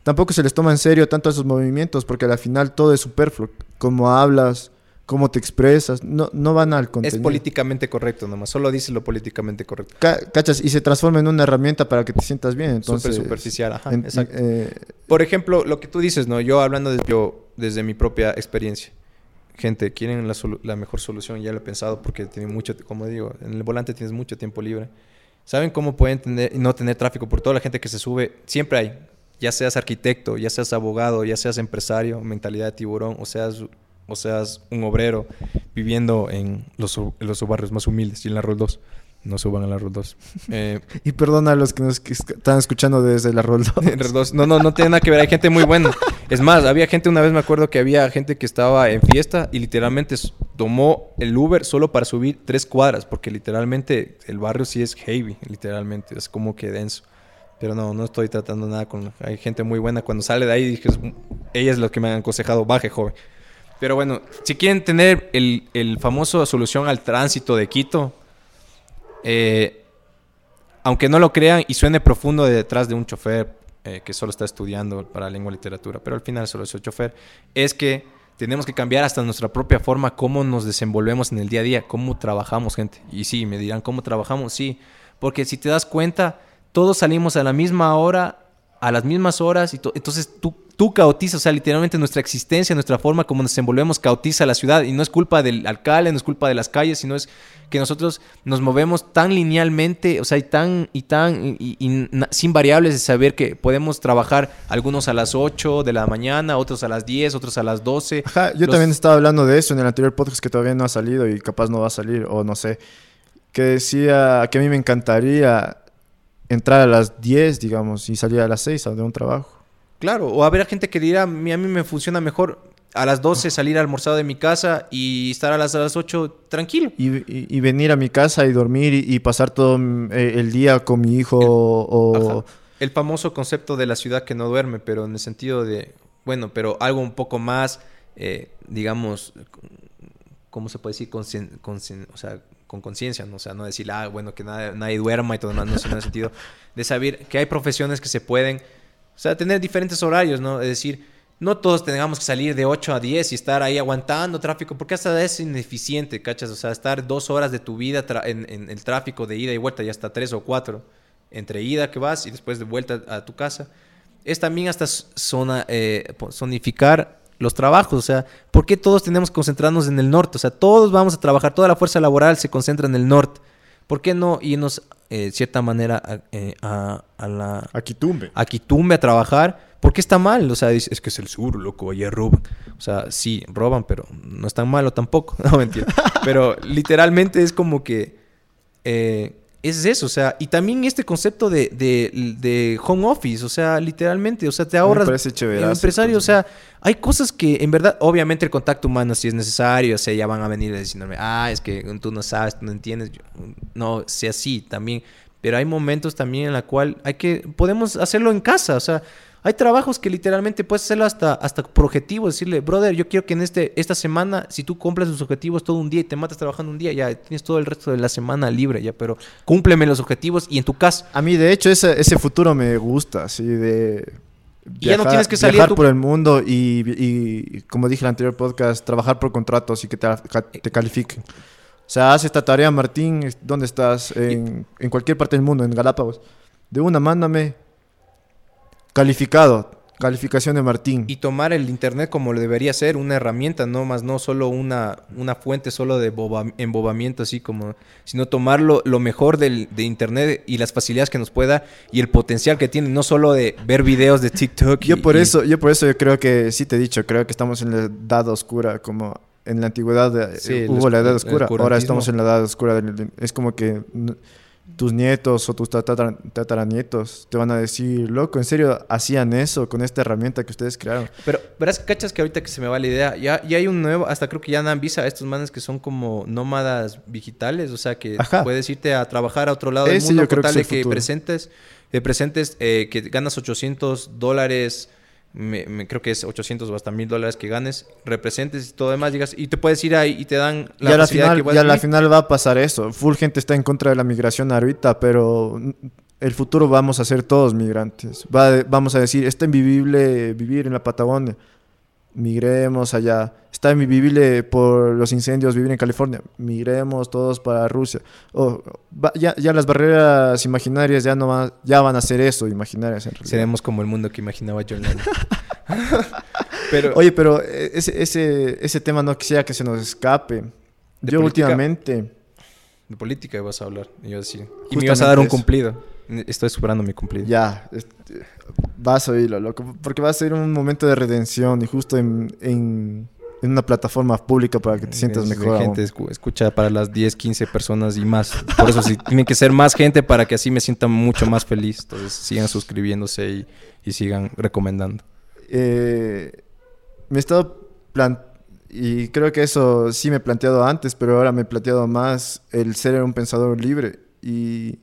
tampoco se les toma en serio tanto esos movimientos porque al final todo es superfluo. Cómo hablas, cómo te expresas, no, no van al Es contenido. políticamente correcto nomás. Solo dice lo políticamente correcto. Ca- ¿Cachas? Y se transforma en una herramienta para que te sientas bien. Entonces, Súper superficial, ajá, en- exacto. eh, Por ejemplo, lo que tú dices, ¿no? Yo hablando de, yo, desde mi propia experiencia. Gente, quieren la, mejor solución, ya lo he pensado porque tienen mucho, como digo, en el volante tienes mucho tiempo libre. ¿Saben cómo pueden tener, no tener tráfico por toda la gente que se sube? Siempre hay, ya seas arquitecto, ya seas abogado, ya seas empresario, mentalidad de tiburón, o seas, o seas un obrero viviendo en los, en los barrios más humildes y en la Ruta 2. No suban a la Ruta [laughs] 2. Eh, y perdona a los que nos que están escuchando desde la Roll en Red 2. No, no, no tiene nada que ver. Hay gente muy buena. Es más, había gente, una vez me acuerdo que había gente que estaba en fiesta y literalmente tomó el Uber solo para subir tres cuadras, porque literalmente el barrio sí es heavy, literalmente, es como que denso. Pero no, no estoy tratando nada con... Hay gente muy buena. Cuando sale de ahí dije, ella es lo que me han aconsejado, baje, joven. Pero bueno, si quieren tener el, el famoso solución al tránsito de Quito, eh, aunque no lo crean y suene profundo de detrás de un chofer eh, que solo está estudiando para lengua y literatura, pero al final solo es un chofer, es que tenemos que cambiar hasta nuestra propia forma, cómo nos desenvolvemos en el día a día, cómo trabajamos, gente. Y sí, me dirán, ¿cómo trabajamos? Sí, porque si te das cuenta, todos salimos a la misma hora, a las mismas horas, y to- entonces tú, tú cautizas, o sea, literalmente nuestra existencia, nuestra forma como nos desenvolvemos cautiza la ciudad, y no es culpa del alcalde, no es culpa de las calles, sino es que nosotros nos movemos tan linealmente, o sea, y tan, y tan, y, y- sin variables de saber que podemos trabajar algunos a las 8 de la mañana, otros a las 10, otros a las 12. Ajá, yo Los- también estaba hablando de eso en el anterior podcast que todavía no ha salido y capaz no va a salir, o no sé. Que decía que a mí me encantaría entrar a las 10, digamos, y salir a las 6 de un trabajo. Claro, o habrá gente que dirá, a mí, a mí me funciona mejor a las 12 salir almorzado de mi casa y estar a las, a las 8 tranquilo. Y, y- y venir a mi casa y dormir y, y pasar todo mm, eh, el día con mi hijo o... Ajá. El famoso concepto de la ciudad que no duerme, pero en el sentido de, bueno, pero algo un poco más, eh, digamos, ¿cómo se puede decir? Conscien- conscien- o sea, con conciencia, ¿no? O sea, no decir, ah, bueno, que nadie, nadie duerma y todo demás, no, sino en el sentido de saber que hay profesiones que se pueden, o sea, tener diferentes horarios, ¿no? Es decir, no todos tengamos que salir de 8 a 10 y estar ahí aguantando tráfico, porque hasta es ineficiente, ¿cachas? O sea, estar dos horas de tu vida en, el tráfico de ida y vuelta y hasta tres o cuatro, entre ida que vas y después de vuelta a tu casa, es también hasta zona, eh, zonificar los trabajos, o sea, ¿por qué todos tenemos que concentrarnos en el norte? O sea, todos vamos a trabajar, toda la fuerza laboral se concentra en el norte. ¿Por qué no irnos, eh, de cierta manera, a, eh, a- a la, Aquí tumbe. a Quitumbe a trabajar. ¿Por qué está mal? O sea, dice, es que es el sur, loco, allá roban. O sea, sí, roban, pero no es tan malo tampoco. [laughs] No, mentira. Pero literalmente es como que eh, es eso, o sea, y también este concepto de, de- de home office, o sea, literalmente, o sea, te ahorras. parece el empresario, o sea, hay cosas que en verdad, obviamente el contacto humano sí es necesario, o sea, ya van a venir diciéndome, ah, es que tú no sabes, tú no entiendes. Yo, no, sea así también, pero hay momentos también en la cual hay que, podemos hacerlo en casa, o sea, hay trabajos que literalmente puedes hacerlo hasta, hasta por objetivo, decirle, brother, yo quiero que en este, esta semana, si tú cumples tus objetivos todo un día y te matas trabajando un día, ya tienes todo el resto de la semana libre, ya, pero cúmpleme los objetivos y en tu casa. A mí, de hecho, ese, ese futuro me gusta, así de... Y ya no tienes que salir Viajar por el mundo y, y, como dije en el anterior podcast, trabajar por contratos y que te, te califiquen. O sea, haz esta tarea, Martín, ¿dónde estás? En, en cualquier parte del mundo, en Galápagos. De una, mándame. Calificado. Calificación de Martín. Y tomar el internet como lo debería ser, una herramienta, no más, no solo una, una fuente solo de boba- embobamiento, así como, sino tomarlo lo mejor del, de internet y las facilidades que nos pueda y el potencial que tiene, no solo de ver videos de TikTok. Yo y- por y- eso, yo por eso yo creo que, sí te he dicho, creo que estamos en la edad oscura, como en la antigüedad eh, Sí, hubo la edad oscura, ahora estamos en la edad oscura. es como que tus nietos o tus tatara- tataranietos te van a decir, loco, ¿en serio hacían eso con esta herramienta que ustedes crearon? Pero, verás, cachas que ahorita que se me va la idea, ya, ya hay un nuevo, hasta creo que ya dan visa a estos manes que son como nómadas digitales, o sea, que Ajá. puedes irte a trabajar a otro lado del mundo con tal de que presentes, presentes, eh, que ganas 800 dólares, me- me- creo que es 800 o hasta 1000 dólares que ganes, representes y todo demás, digas, y te puedes ir ahí y te dan y a la de final, que y a la final va a pasar eso. Full gente está en contra de la migración ahorita, pero el futuro vamos a ser todos migrantes. Va- vamos a decir, está invivible vivir en la Patagonia. Migremos allá. Está invivible por los incendios vivir en California. Migremos todos para Rusia. O, va- ya, ya las barreras imaginarias ya no van, ya van a ser eso, imaginarias en realidad. Seremos como el mundo que imaginaba John Lennon. [laughs] Pero, Oye, pero eh, ese, ese, ese tema no quisiera que se nos escape. ¿De Yo política? últimamente... de política vas a hablar, y yo decir. Y me ibas a dar un eso. cumplido. Estoy superando mi cumplido. Ya, este, vas a oírlo, loco, porque va a ser un momento de redención y justo en, en, en una plataforma pública para que te sientas Es- mejor. gente escu- escucha para las 10, 15 personas y más. Por eso sí, tiene que ser más gente para que así me sienta mucho más feliz. Entonces sigan suscribiéndose y, y sigan recomendando. Eh, me he estado plan y creo que eso sí me he planteado antes, pero ahora me he planteado más el ser un pensador libre y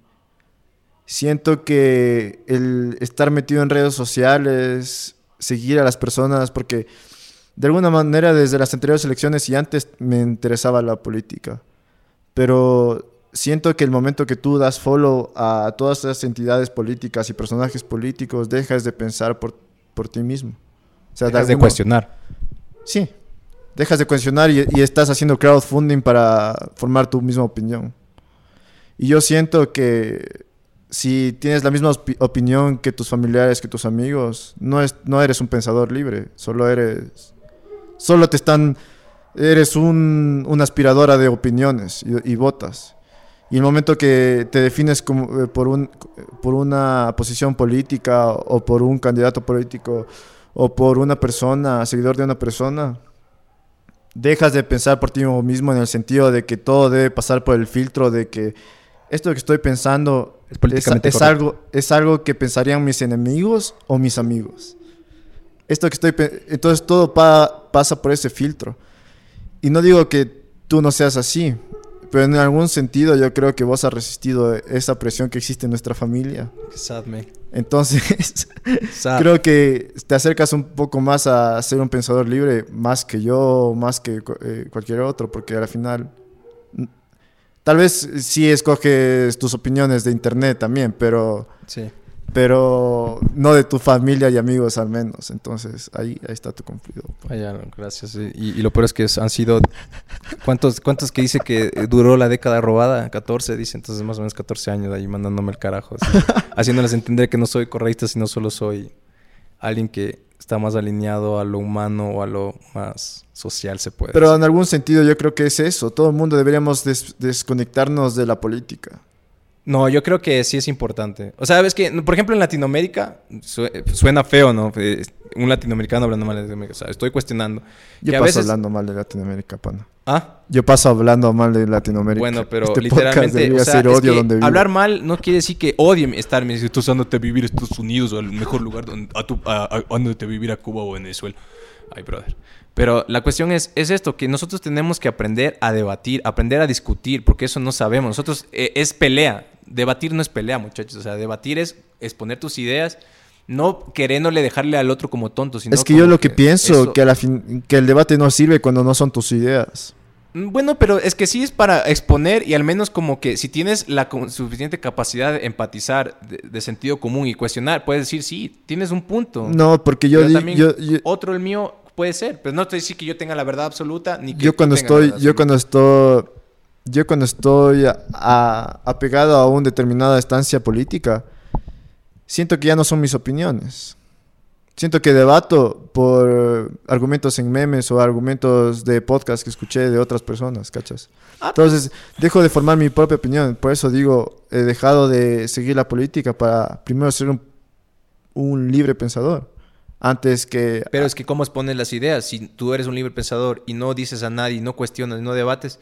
siento que el estar metido en redes sociales, seguir a las personas, porque de alguna manera desde las anteriores elecciones y antes me interesaba la política, pero siento que el momento que tú das follow a todas esas entidades políticas y personajes políticos, dejas de pensar por, por ti mismo. O sea, Dejas de cuestionar. Sí. Dejas de cuestionar y, y estás haciendo crowdfunding para formar tu misma opinión. Y yo siento que si tienes la misma opi- opinión que tus familiares, que tus amigos, no, es, no eres un pensador libre, solo eres... Solo te están... Eres un, una aspiradora de opiniones y, y votas. Y el momento que te defines como, eh, por, un, por una posición política o por un candidato político o por una persona, seguidor de una persona, dejas de pensar por ti mismo en el sentido de que todo debe pasar por el filtro de que esto que estoy pensando Es es, es algo, es algo que pensarían mis enemigos o mis amigos. Esto que estoy entonces todo pa- pasa por ese filtro. Y no digo que tú no seas así, pero en algún sentido yo creo que vos has resistido esa presión que existe en nuestra familia. Sad, man. Entonces, [laughs] Sad. creo que te acercas un poco más a ser un pensador libre, más que yo, más que eh, cualquier otro, porque al final, mm, tal vez sí escoges tus opiniones de internet también, pero, Sí. Pero no de tu familia y amigos al menos. Entonces, ahí, ahí está tu cumplido. Vaya, no, gracias. sí. Y, y lo peor es que han sido... ¿Cuántos, ¿Cuántos que dice que duró la década robada? 14, dice. Entonces más o menos 14 años ahí mandándome el carajo. así, [laughs] haciéndoles entender que no soy correcto, sino solo soy alguien que está más alineado a lo humano o a lo más social, se puede Pero decir. en algún sentido yo creo que es eso. Todo el mundo deberíamos des- desconectarnos de la política. No, yo creo que sí es importante. O sea, ves que, por ejemplo, en Latinoamérica, su- suena feo, ¿no? Eh, Un latinoamericano hablando mal de Latinoamérica. O sea, estoy cuestionando. Yo Que a paso veces- hablando mal de Latinoamérica, pana. Ah, Yo paso hablando mal de Latinoamérica. Bueno, pero Este literalmente, o sea, ser es odio que hablar mal no quiere decir que odie estar, me dice, a vivir a Estados Unidos o al mejor lugar donde, a tu, a, a- a vivir a Cuba o Venezuela. Ay, brother. Pero la cuestión es, es esto, que nosotros tenemos que aprender a debatir, aprender a discutir, porque eso no sabemos. Nosotros, eh, es pelea. Debatir no es pelea, muchachos. O sea, debatir es exponer tus ideas, no queriéndole dejarle al otro como tonto, sino Es que yo lo que pienso, eso- que, a la fin- que el debate no sirve cuando no son tus ideas. Mm, Bueno, pero es que sí es para exponer y al menos como que si tienes la suficiente capacidad de empatizar, de, de sentido común y cuestionar, puedes decir, sí, tienes un punto. No, porque yo, Pero di- yo, yo, otro el mío puede ser, pero no te decir que yo tenga la verdad absoluta ni que yo cuando estoy, yo cuando estoy, yo cuando estoy a- a- apegado a una determinada estancia política, siento que ya no son mis opiniones. Siento que debato por argumentos en memes o argumentos de podcast que escuché de otras personas, ¿cachas? Ah, Entonces, dejo de formar mi propia opinión. Por eso digo, he dejado de seguir la política para primero ser un, un libre pensador. Antes que... Pero es que cómo expones las ideas, si tú eres un libre pensador y no dices a nadie, no cuestionas, no debates,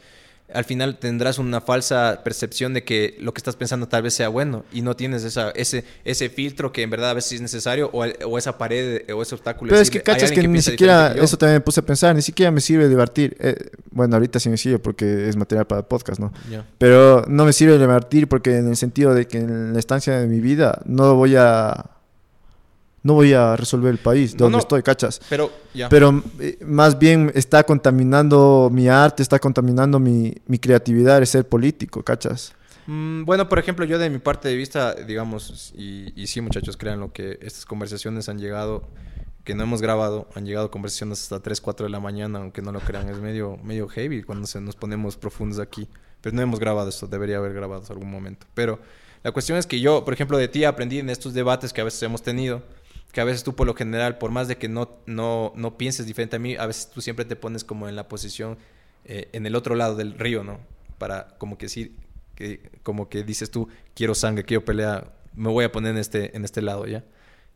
al final tendrás una falsa percepción de que lo que estás pensando tal vez sea bueno y no tienes esa, ese, ese filtro que en verdad a veces es necesario o, o esa pared o ese obstáculo. Pero es que cachas que, ni siquiera, eso también me puse a pensar, ni siquiera me sirve debatir. Eh, bueno, ahorita sí me sirve porque es material para podcast, ¿no? Pero no me sirve debatir porque en el sentido de que en la estancia de mi vida no voy a no voy a resolver el país donde estoy, ¿cachas? Pero, pero eh, más bien está contaminando mi arte, está contaminando mi, mi creatividad de ser político, ¿cachas? Mm, bueno, por ejemplo, yo de mi parte de vista, digamos, y, y sí, muchachos, crean lo que estas conversaciones han llegado, que no hemos grabado, han llegado conversaciones hasta 3, 4 de la mañana, aunque no lo crean, es medio, medio heavy cuando se nos ponemos profundos aquí. Pero no hemos grabado esto, debería haber grabado en algún momento. Pero la cuestión es que yo, por ejemplo, de ti aprendí en estos debates que a veces hemos tenido, que a veces tú por lo general, por más de que no, no, no pienses diferente a mí, a veces tú siempre te pones como en la posición, eh, en el otro lado del río, ¿no? Para como que decir, que, como que dices tú, quiero sangre, quiero pelea, me voy a poner en este, en este lado, ¿ya?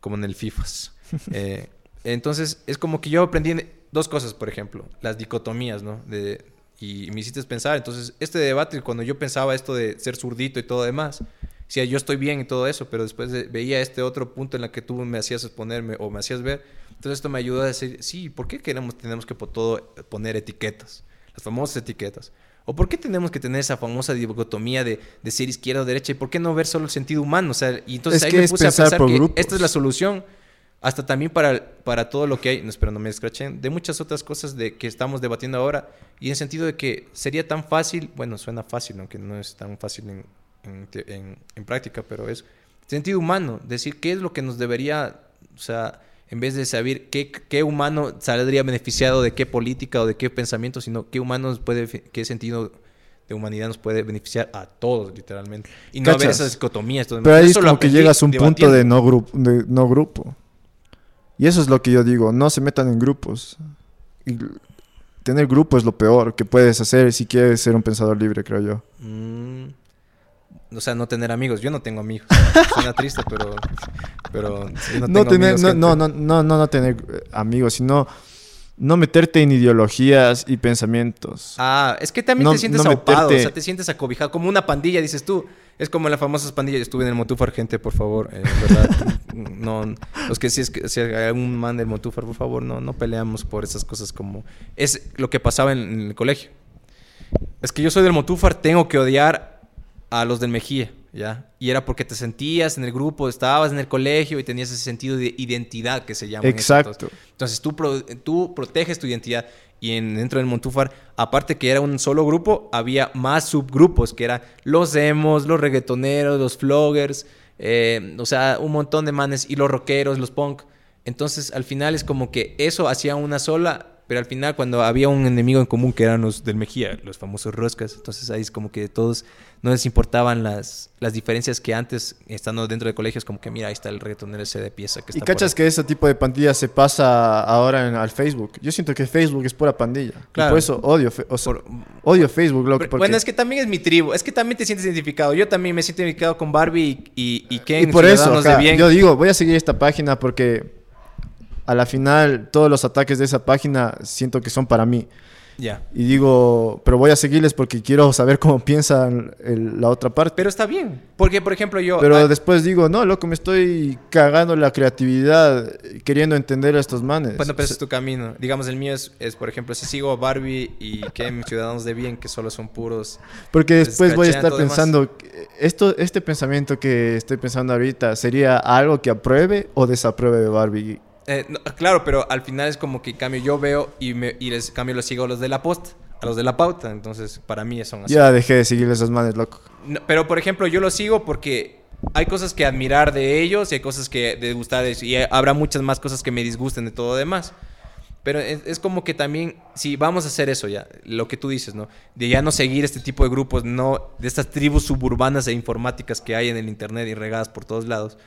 Como en el FIFAs. [laughs] Eh, entonces, es como que yo aprendí dos cosas, por ejemplo, las dicotomías, ¿no? De, y me hiciste pensar, entonces, este debate, cuando yo pensaba esto de ser zurdito y todo demás, decía, yo estoy bien y todo eso, pero después veía este otro punto en el que tú me hacías exponerme o me hacías ver. Entonces esto me ayudó a decir, sí, ¿por qué queremos, tenemos que por todo poner etiquetas? Las famosas etiquetas. ¿O por qué tenemos que tener esa famosa dicotomía de, de ser izquierda o derecha? ¿Y por qué no ver solo el sentido humano? O sea, y entonces ahí me puse a pensar que esta es la solución. Hasta también para, para todo lo que hay, no espero no me escrachen, de muchas otras cosas de que estamos debatiendo ahora. Y en el sentido de que sería tan fácil, bueno, suena fácil, aunque no es tan fácil en, en, en, práctica, pero es sentido humano, decir qué es lo que nos debería, o sea, en vez de saber qué, qué humano saldría beneficiado de qué política o de qué pensamiento, sino qué humano puede, qué sentido de humanidad nos puede beneficiar a todos, literalmente. Y no haber esas dicotomías. Pero ahí es como que llegas a un punto de no, grupo, de no grupo. Y eso es lo que yo digo, no se metan en grupos. Y tener grupo es lo peor que puedes hacer si quieres ser un pensador libre, creo yo. Mm o sea, no tener amigos. Yo no tengo amigos. [laughs] Suena triste, pero, pero no, tener, no, no, no, no, no, tener eh, amigos, sino no meterte en ideologías y pensamientos. Ah, es que también te sientes ahogado, o sea, te sientes acobijado, como una pandilla, dices tú. Es como en las famosas pandillas. Yo estuve en el Montúfar, gente, por favor. Eh, ¿verdad? [laughs] no, los que si es que si hay algún man del Montúfar, por favor, no, no peleamos por esas cosas como... Es lo que pasaba en, en el colegio. Es que yo soy del Montúfar, tengo que odiar a los del Mejía, ¿ya? Y era porque te sentías en el grupo, estabas en el colegio y tenías ese sentido de identidad que se llama. Exacto. Entonces, tú, tú proteges tu identidad y en, dentro del Montúfar, aparte que era un solo grupo, había más subgrupos, que eran los emos, los reggaetoneros, los floggers, eh, o sea, un montón de manes, y los rockeros, los punk. Entonces, al final es como que eso hacía una sola pero al final, cuando había un enemigo en común que eran los del Mejía, los famosos roscas, entonces ahí es como que todos no les importaban las, las diferencias que antes, estando dentro de colegios, como que mira, ahí está el reggaetonero ese de pieza. Que está y cachas que ese tipo de pandilla se pasa ahora en, al Facebook. Yo siento que Facebook es pura pandilla. Claro. por eso odio, odio Facebook. Loco, Bueno, es que también es mi tribu. Es que también te sientes identificado. Yo también me siento identificado con Barbie y, y, Ken. Y por eso, yo digo, voy a seguir esta página porque a la final todos los ataques de esa página siento que son para mí. Ya. Y digo, pero voy a seguirles porque quiero saber cómo piensan la otra parte. Pero está bien. Porque, por ejemplo, yo... Pero después digo, no, loco, me estoy cagando la creatividad queriendo entender a estos manes. Bueno, pues es tu camino. Digamos, el mío es, es, por ejemplo, si sigo a Barbie y Ken, Ciudadanos de Bien, que solo son puros... Porque después voy a estar pensando, esto, este pensamiento que estoy pensando ahorita, ¿sería algo que apruebe o desapruebe de Barbie? Eh, claro, pero al final es como que cambio yo veo y, me, y les cambio los sigo a los de la post, a los de la pauta. Entonces, para mí son así. Ya dejé de seguirles esas manes, loco. pero, por ejemplo, yo los sigo porque hay cosas que admirar de ellos y hay cosas que de gustar de ellos. Y habrá muchas más cosas que me disgusten de todo demás. Pero es, como que también, si vamos a hacer eso ya, lo que tú dices, ¿no? De ya no seguir este tipo de grupos, no de estas tribus suburbanas e informáticas que hay en el internet y regadas por todos lados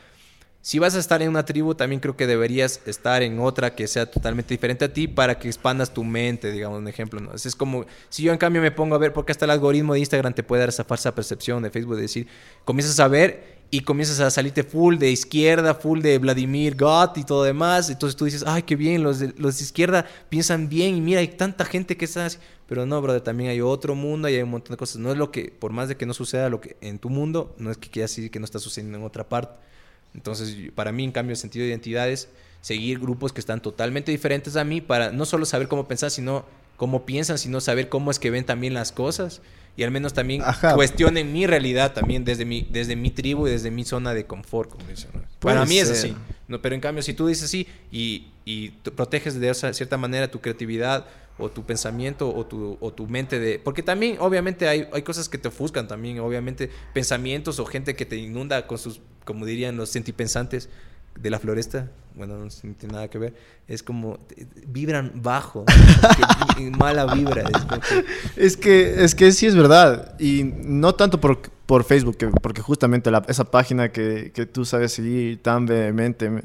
si vas a estar en una tribu, también creo que deberías estar en otra que sea totalmente diferente a ti para que expandas tu mente, digamos, un ejemplo. ¿no? Es como, si yo en cambio me pongo a ver, porque hasta el algoritmo de Instagram te puede dar esa falsa percepción de Facebook, de decir, comienzas a ver y comienzas a salirte full de izquierda, full de Vladimir Gott y todo demás. Entonces tú dices, ay, qué bien, los de, los de izquierda piensan bien y mira, hay tanta gente que está así. Pero no, brother, también hay otro mundo y hay un montón de cosas. No es lo que, por más de que no suceda lo que en tu mundo, no es que quiera decir que no está sucediendo en otra parte. Entonces, para mí, en cambio, el sentido de identidad es seguir grupos que están totalmente diferentes a mí para no solo saber cómo pensar, sino cómo piensan, sino saber cómo es que ven también las cosas y al menos también Ajá. cuestionen mi realidad también desde mi, desde mi tribu y desde mi zona de confort, como dicen. Para mí es así. No, pero en cambio, si tú dices así y, y proteges de esa cierta manera tu creatividad o tu pensamiento o tu, o tu mente de... Porque también, obviamente, hay, hay cosas que te ofuscan también, obviamente, pensamientos o gente que te inunda con sus, como dirían los sentipensantes de la floresta, bueno, no tiene nada que ver, es como, eh, vibran bajo, [laughs] que- mala vibra. Es como que- Es que, es que sí es verdad. Y no tanto por, por Facebook, que- porque justamente la- esa página que, que tú sabes seguir tan vehemente me,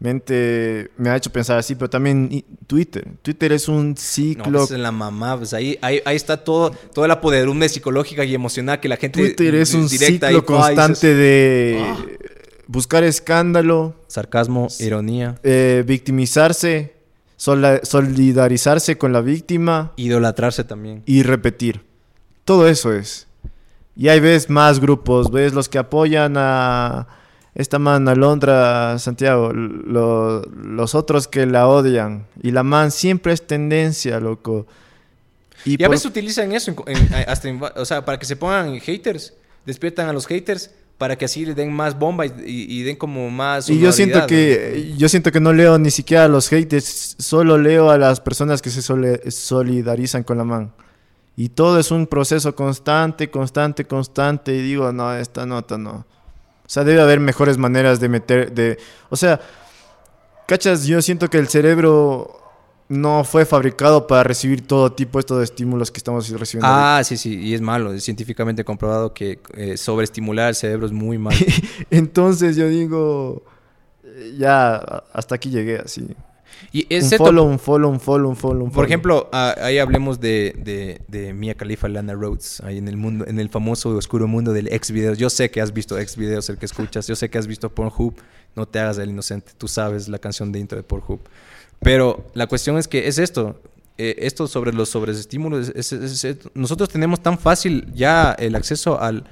mente me ha hecho pensar así, pero también Twitter. Twitter es un No, ciclo. pues es la mamá, pues ahí, ahí, ahí está todo, toda la poderumbre psicológica y emocional que la gente Twitter es un ciclo constante de "Ah". Buscar escándalo, Sarcasmo, ironía, eh, victimizarse, solidarizarse con la víctima idolatrarse también. y repetir. Todo eso es. Y ahí ves más grupos, ves los que apoyan a esta man Alondra Santiago, lo- los otros que la odian. Y la man siempre es tendencia, loco. Y, a por- veces utilizan eso, en- en- hasta en- o sea, para que se pongan haters, despiertan a los haters para que así le den más bomba y, y- y den como más... Y yo siento que yo siento que no leo ni siquiera a los haters, solo leo a las personas que se sole- solidarizan con la man. Y todo es un proceso constante, constante, constante. Y digo, no, esta nota no. O sea, debe haber mejores maneras de meter, de... O sea, cachas, yo siento que el cerebro no fue fabricado para recibir todo tipo estos de estímulos que estamos recibiendo. ahorita. Ah, sí, sí, y es malo, es científicamente comprobado que eh, sobreestimular el cerebro es muy malo. [laughs] Entonces yo digo, eh, ya, hasta aquí llegué así. Y Un follow, un follow, un follow, un follow, un por ejemplo, ah, ahí hablemos de, de, de Mia Khalifa, Lana Rhodes, ahí en el mundo, en el famoso y oscuro mundo del ex videos. Yo sé que has visto ex videos, el que escuchas, yo sé que has visto Pornhub, no te hagas el inocente, tú sabes la canción de intro de Pornhub. Pero la cuestión es que es esto, eh, esto sobre los sobreestímulos, es- nosotros tenemos tan fácil ya el acceso al,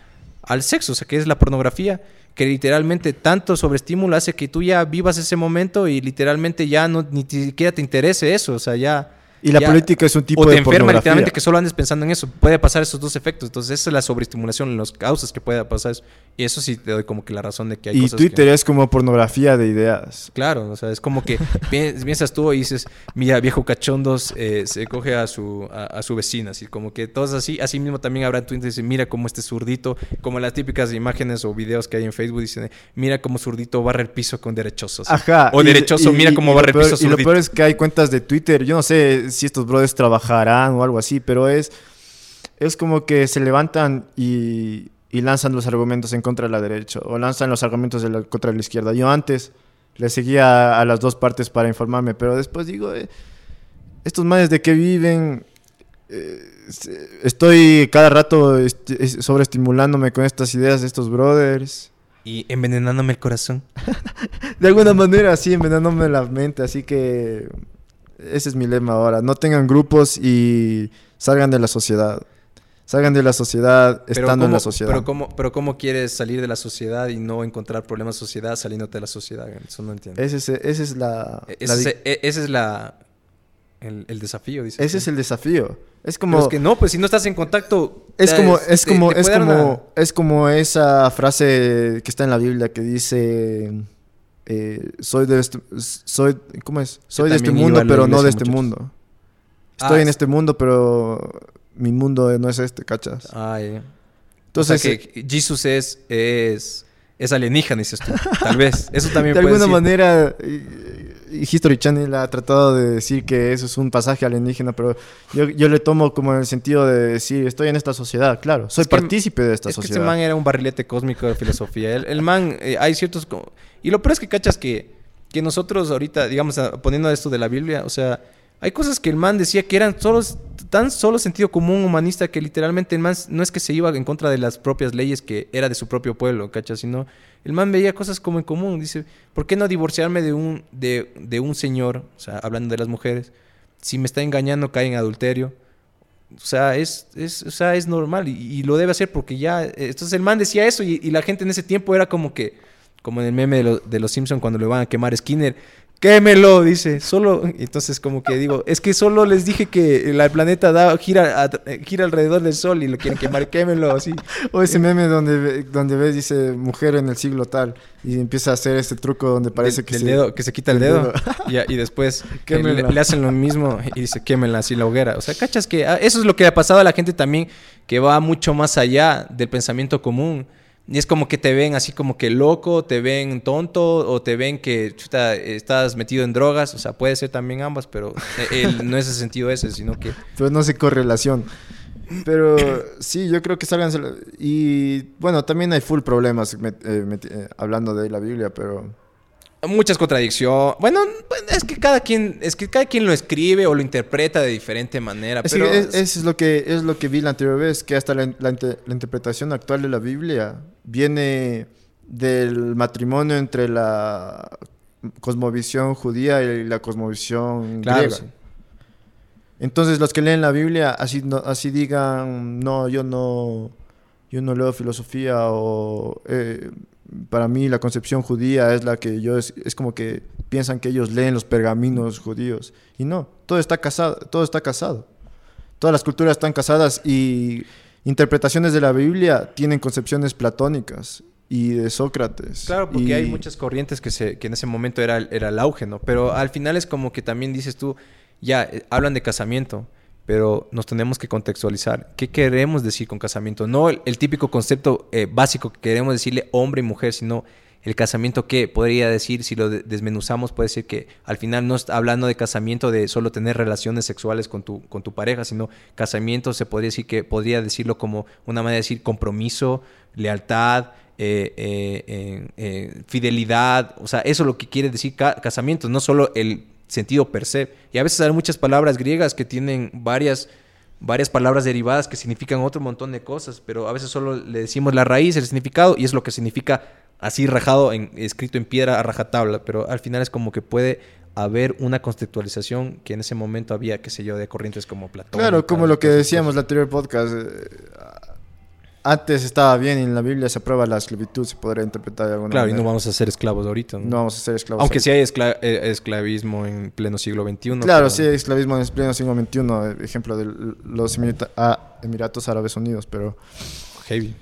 al sexo, o sea, que es la pornografía, que literalmente tanto sobreestímulo hace que tú ya vivas ese momento y literalmente ya no ni siquiera te interese eso, o sea, ya... Y la ya- política es un tipo o te de enferma pornografía. literalmente que solo andes pensando en eso. Puede pasar esos dos efectos. Entonces, esa es la sobreestimulación, las causas que pueda pasar eso. Y eso sí te doy como que la razón de que hay Y cosas Twitter que... es como pornografía de ideas. Claro, o sea, es como que [laughs] pi- piensas tú y dices, mira, viejo cachondos, eh, se coge a su, a, a su vecina, así como que todos así, así mismo también habrá Twitter, dicen, mira cómo este zurdito, como las típicas imágenes o videos que hay en Facebook, dicen, mira cómo zurdito barre el piso con derechosos. Ajá. O y- derechoso, y- mira y- cómo y barre el peor- piso Y lo peor es que hay cuentas de Twitter. Yo no sé si estos brothers trabajarán o algo así, pero es, es como que se levantan y, y lanzan los argumentos en contra de la derecha o lanzan los argumentos de la, contra la izquierda. Yo antes le seguía a las dos partes para informarme, pero después digo, eh, estos manes de qué viven, Eh, estoy cada rato est- es- sobreestimulándome con estas ideas de estos brothers. Y envenenándome el corazón. [laughs] De alguna manera, así envenenándome la mente. Así que ese es mi lema ahora. No tengan grupos y salgan de la sociedad. Salgan de la sociedad estando en la sociedad. Pero cómo, pero ¿cómo quieres salir de la sociedad y no encontrar problemas de sociedad saliéndote de la sociedad? Eso no entiendo. ese, es, ese es la... Ese, la di- es- e- ese es la, el, el desafío, dice. ese es el desafío. Es Pero como... es que no, pues si no estás en contacto... Es como, es como, te es como, una- es como esa frase que está en la Biblia que dice, eh, soy de este, soy, ¿cómo es? Soy de este mundo, pero no de este muchachos. mundo. Estoy Ah, en es- este mundo, pero mi mundo no es este, ¿cachas? Ay, Entonces, Entonces, que Jesús es, es, es alienígena, dices tú. Tal vez. [laughs] Eso también de puede alguna decir. manera, eh, History Channel ha tratado de decir que eso es un pasaje alienígena, pero yo, yo le tomo como en el sentido de decir, estoy en esta sociedad, claro, soy Es que- partícipe de esta es que sociedad. este man era un barrilete cósmico de filosofía. El, el man, eh, hay ciertos... Y lo peor es que cachas que, que nosotros ahorita, digamos, poniendo esto de la Biblia, o sea, hay cosas que el man decía que eran solo, tan solo sentido común humanista que literalmente el man no es que se iba en contra de las propias leyes que era de su propio pueblo, ¿cachas? Sino el man veía cosas como en común. Dice, ¿por qué no divorciarme de un, de, de un señor? O sea, hablando de las mujeres. Si me está engañando, cae en adulterio. O sea, es, es, o sea, es normal y, lo debe hacer porque ya... eh, Entonces el man decía eso y la gente en ese tiempo era como que... Como en el meme de, lo- de los Simpsons cuando le van a quemar a Skinner. Quémelo, dice. Solo... Entonces como que digo, es que solo les dije que el planeta da, gira, a- gira alrededor del sol y lo quieren quemar. Quémelo, así. O ese meme donde, donde ves, dice, mujer en el siglo tal, y empieza a hacer este truco donde parece Del- que del se- dedo, que se quita el dedo. Y, y después eh, le, le hacen lo mismo y dice quémela así la hoguera. O sea, cachas que ah, eso es lo que le ha pasado a la gente también, que va mucho más allá del pensamiento común. Y es como que te ven así como que loco, te ven tonto o te ven que chuta, estás metido en drogas. O sea, puede ser también ambas, pero el- no es el sentido ese, sino que... Pero no se correlación. Pero sí, yo creo que salgan... Y bueno, también hay full problemas eh, eh, hablando de la Biblia, pero... Muchas contradicciones. Bueno, es que cada quien, es que cada quien lo escribe o lo interpreta de diferente manera. Es pero es- eso es lo que es lo que vi la anterior vez, que hasta la, la inter- la interpretación actual de la Biblia viene del matrimonio entre la cosmovisión judía y la cosmovisión Claro, griega. sí. Entonces los que leen la Biblia así no- así digan, no, yo no yo no leo filosofía o eh, para mí la concepción judía es la que yo es, es como que piensan que ellos leen los pergaminos judíos y no, todo está casado, todo está casado. Todas las culturas están casadas y interpretaciones de la Biblia tienen concepciones platónicas y de Sócrates. Claro, porque Y- hay muchas corrientes que, se, que en ese momento era, el- era el auge, ¿no? Pero al final es como que también dices tú, ya, eh, hablan de casamiento, pero nos tenemos que contextualizar. ¿Qué queremos decir con casamiento? No el, típico concepto eh, básico que queremos decirle hombre y mujer, sino el casamiento que podría decir, si lo de- desmenuzamos, puede decir que al final no está hablando de casamiento de solo tener relaciones sexuales con tu, con tu pareja, sino casamiento se podría decir que podría decirlo como una manera de decir compromiso, lealtad, eh, eh, eh, fidelidad, o sea, eso es lo que quiere decir ca- casamiento, no solo el sentido per se. Y a veces hay muchas palabras griegas que tienen varias, varias palabras derivadas que significan otro montón de cosas, pero a veces solo le decimos la raíz, el significado, y es lo que significa así rajado, en, escrito en piedra a rajatabla, pero al final es como que puede haber una contextualización que en ese momento había, qué sé yo, de corrientes como Platón. Claro, como lo que decíamos en el anterior podcast. Antes estaba bien y en la Biblia se aprueba la esclavitud, se podría interpretar de alguna Claro, y manera. no vamos a ser esclavos ahorita. ¿no? No vamos a ser esclavos. Aunque ahí. sí hay escla- eh, esclavismo en pleno siglo XXI. Claro, pero- sí hay esclavismo en pleno siglo XXI, ejemplo de los Emirata- ah, Emiratos Árabes Unidos, pero... Heavy.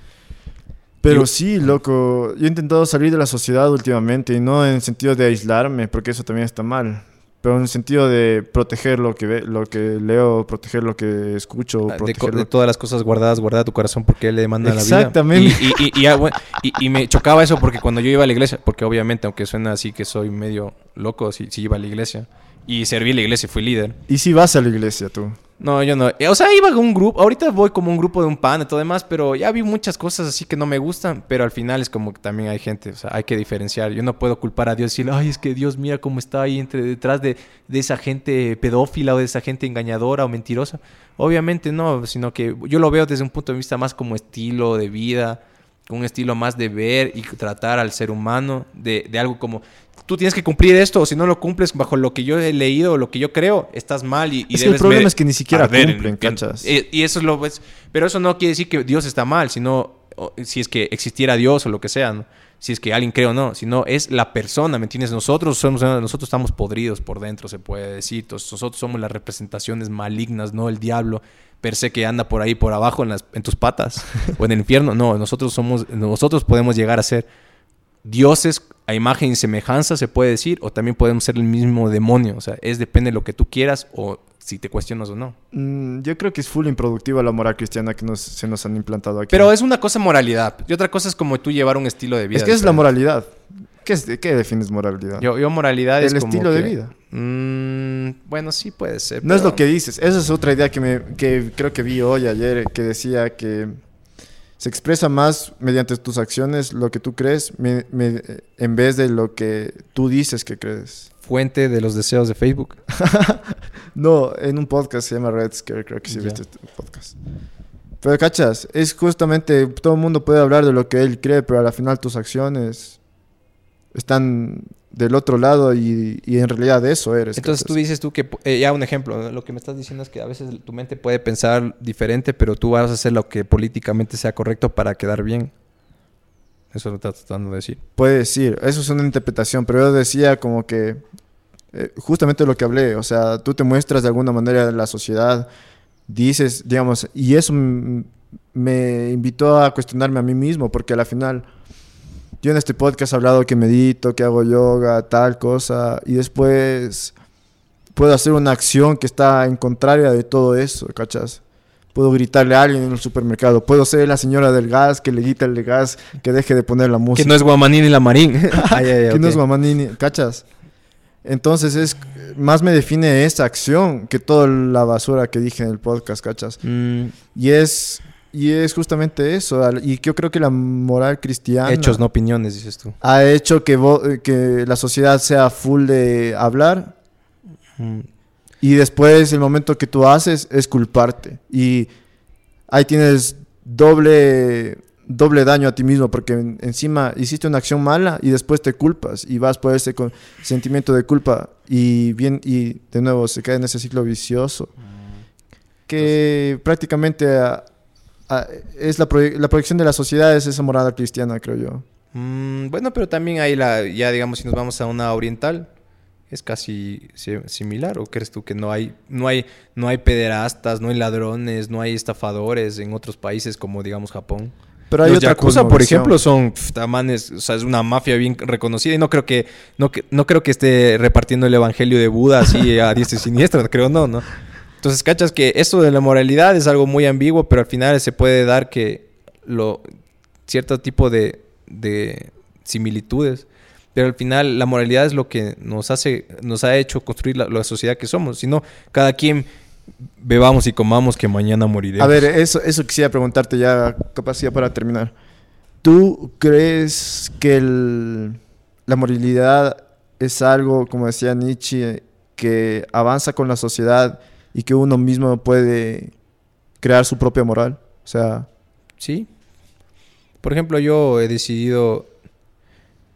Pero Y- sí, loco, yo he intentado salir de la sociedad últimamente y no en el sentido de aislarme, porque eso también está mal, pero en el sentido de proteger lo que ve, lo que leo, proteger lo que escucho, Ah, De, proteger de todas las cosas guardadas, guarda tu corazón porque él le manda la vida. Exactamente. Y, y- y- y, ah, bueno, y- y me chocaba eso porque cuando yo iba a la iglesia, porque obviamente, aunque suena así que soy medio loco, sí, sí iba a la iglesia. Y serví en la iglesia y fui líder. Y si vas a la iglesia tú. No, yo no. Eh, O sea, iba con un grupo. Ahorita voy como un grupo de un pan y todo demás, pero ya vi muchas cosas así que no me gustan. Pero al final es como que también hay gente. O sea, hay que diferenciar. Yo no puedo culpar a Dios y decirle, ay, es que Dios mira cómo está ahí entre, detrás de, de esa gente pedófila o de esa gente engañadora o mentirosa. Obviamente no, sino que yo lo veo desde un punto de vista más como estilo de vida, un estilo más de ver y tratar al ser humano, de, de algo como, tú tienes que cumplir esto, o si no lo cumples bajo lo que yo he leído o lo que yo creo, estás mal y, y Es que el debes problema es que ni siquiera en cumplen, infierno. ¿cachas? Eh, y eso es lo pues, pero eso no quiere decir que Dios está mal, sino o, si es que existiera Dios o lo que sea, ¿no? si es que alguien cree o no, sino es la persona, ¿me entiendes? Nosotros somos nosotros estamos podridos por dentro, se puede decir, nosotros somos las representaciones malignas, no el diablo per se que anda por ahí por abajo en las en tus patas o en el infierno, no, nosotros somos nosotros podemos llegar a ser dioses a imagen y semejanza, se puede decir, o también podemos ser el mismo demonio. O sea, es depende de lo que tú quieras o si te cuestionas o no. Mm, yo creo que es full improductiva la moral cristiana que nos, se nos han implantado aquí. Pero es una cosa moralidad. Y otra cosa es como tú llevar un estilo de vida. es que es la moralidad. ¿Qué, es, ¿Qué defines moralidad? Yo, yo moralidad es El estilo de vida. Mm, bueno, sí puede ser. No es lo que dices. Esa es otra idea que, me, que creo que vi hoy, ayer, que decía que se expresa más mediante tus acciones lo que tú crees me- me- en vez de lo que tú dices que crees. Fuente de los deseos de Facebook. [laughs] No, en un podcast se llama Red Scare, creo que sí viste este podcast. Pero cachas, es justamente, todo el mundo puede hablar de lo que él cree, pero al final tus acciones están del otro lado y, y en realidad eso eres. Entonces tú dices tú que, eh, ya un ejemplo, ¿no? lo que me estás diciendo es que a veces tu mente puede pensar diferente, pero tú vas a hacer lo que políticamente sea correcto para quedar bien. Eso lo estás tratando de decir. Puede decir, eso es una interpretación, pero yo decía como que eh, justamente lo que hablé, o sea, tú te muestras de alguna manera en la sociedad, dices, digamos, y eso me invitó a cuestionarme a mí mismo, porque a la final yo en este podcast he hablado que medito, que hago yoga, tal cosa, y después puedo hacer una acción que está en contraria de todo eso, ¿cachas? Puedo gritarle a alguien en el supermercado. Puedo ser la señora del gas que le grita el gas que deje de poner la música. [laughs] [laughs] Que no es Guamaní ni la Marín. Ay, ay, ay, que no es. Guamanini, ¿cachas? Entonces es más me define esa acción que toda la basura que dije en el podcast, ¿cachas? Mm, Y es y es justamente eso, y yo creo que la moral cristiana hechos, no opiniones, dices tú. ha hecho que vo- que la sociedad sea full de hablar. Mm, y después el momento que tú haces es culparte. Y ahí tienes doble doble daño a ti mismo porque en- encima hiciste una acción mala y después te culpas. Y vas por ese sentimiento de culpa y bien y de nuevo se cae en ese ciclo vicioso. Que prácticamente ah, ah, es la, proye- la proyección de la sociedad es esa morada cristiana creo yo Mm, bueno, pero también hay la, ya digamos, si nos vamos a una oriental, es casi si- similar. ¿O crees tú que no hay, no hay, no hay pederastas, no hay ladrones, no hay estafadores en otros países como digamos Japón? pero hay Los otra yakuza, por ejemplo, son tamanes, o sea, es una mafia bien reconocida y no creo que no, no creo que esté repartiendo el evangelio de Buda así a diestra y siniestra, creo no, ¿no? Entonces, cachas que esto de la moralidad es algo muy ambiguo, pero al final se puede dar que cierto tipo de, de similitudes, pero al final la moralidad es lo que nos hace nos ha hecho construir la, sociedad que somos, si no cada quien bebamos y comamos que mañana moriremos. A ver, eso, eso quisiera preguntarte ya, capacidad para terminar. ¿Tú crees que el- la moralidad es algo, como decía Nietzsche, que avanza con la sociedad y que uno mismo puede crear su propia moral? O sea, Sí. Por ejemplo, yo he decidido.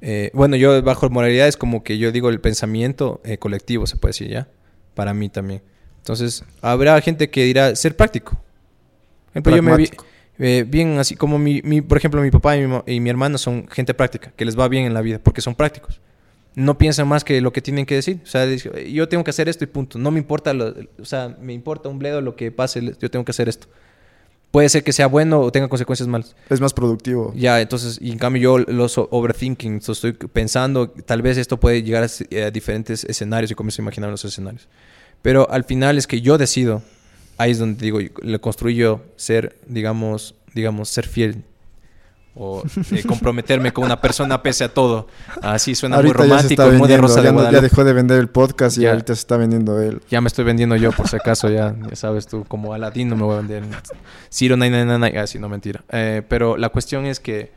eh, bueno, yo bajo moralidad es como que yo digo el pensamiento eh, colectivo, se puede decir ya. Para mí también. Entonces, habrá gente que dirá ser práctico. Por ejemplo, yo me vi, eh, bien así como mi, mi- por ejemplo, mi papá y mi, y mi hermano son gente práctica, que les va bien en la vida porque son prácticos. No piensan más que lo que tienen que decir. O sea, yo tengo que hacer esto y punto. No me importa, lo- o sea, me importa un bledo lo que pase, yo tengo que hacer esto. Puede ser que sea bueno o tenga consecuencias malas. es más productivo. Ya, entonces, y en cambio yo los overthinking, entonces estoy pensando, tal vez esto puede llegar a, eh, a diferentes escenarios y comienzo a imaginar los escenarios. Pero al final es que yo decido, ahí es donde digo, le construyo ser, digamos, digamos, ser fiel o eh, comprometerme con una persona pese a todo. Así suena ahorita muy romántico, muy de rosa de ya, no- ya Guadalupe. dejó de vender el podcast y Ya. ahorita se está vendiendo él. Ya me estoy vendiendo yo, por si acaso, ya, ya sabes tú, como Aladín no me voy a vender. Ciro, nine, nine, nine. Ah, sí, no, mentira. Eh, pero la cuestión es que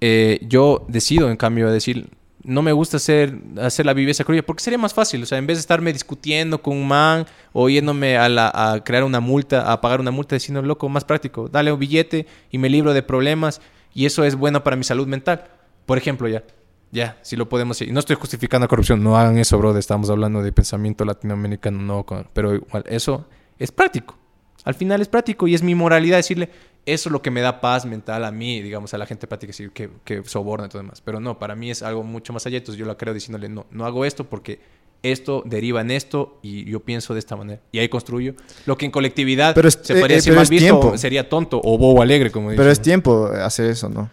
eh, yo decido, en cambio, decir, no me gusta hacer, hacer la viveza cruya, porque sería más fácil. O sea, en vez de estarme discutiendo con un man o yéndome a, la- a crear una multa, a pagar una multa, diciendo, loco, más práctico, dale un billete y me libro de problemas y eso es bueno para mi salud mental. Por ejemplo, ya. Ya, si lo podemos decir. No estoy justificando la corrupción, no hagan eso, bro. Estamos hablando de pensamiento latinoamericano, no, pero igual, eso es práctico. Al final es práctico y es mi moralidad decirle, eso es lo que me da paz mental a mí, digamos, a la gente práctica, decir, que, que soborna y todo demás. Pero no, para mí es algo mucho más allá. Entonces yo la creo diciéndole, no, no hago esto porque esto deriva en esto y yo pienso de esta manera. Y ahí construyo. Lo que en colectividad Pero es- se podría eh, pero mal es visto, tiempo. sería tonto o bobo alegre, como Pero dicen. es tiempo hacer eso, ¿no?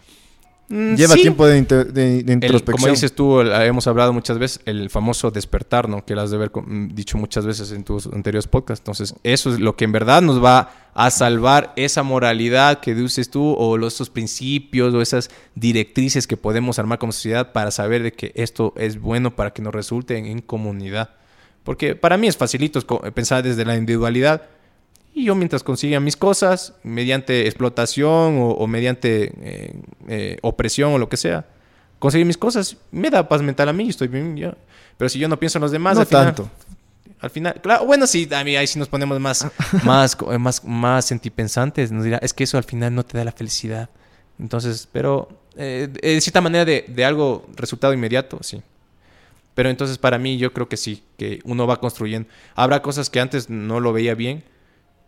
Mm, Lleva sí. tiempo de, El- introspección. como dices tú, el- hemos hablado muchas veces, el famoso despertar, ¿no? Que lo has de haber com- dicho muchas veces en tus anteriores podcasts. Entonces, eso es lo que en verdad nos va a salvar esa moralidad que dices tú, o esos principios, o esas directrices que podemos armar como sociedad para saber de que esto es bueno para que nos resulte en, en comunidad. Porque para mí es facilito pensar desde la individualidad Y yo mientras consiga mis cosas, mediante explotación o, mediante eh, eh, opresión o lo que sea, conseguir mis cosas, me da paz mental a mí, estoy bien, ya. Pero si yo no pienso en los demás, no tanto. al final, claro, bueno, sí, a mí ahí sí nos ponemos más, [laughs] más, más, más sentipensantes, nos dirá, es que eso al final no te da la felicidad. Entonces, pero eh, de cierta manera de, de algo resultado inmediato, sí. Pero entonces para mí yo creo que sí, que uno va construyendo. Habrá cosas que antes no lo veía bien,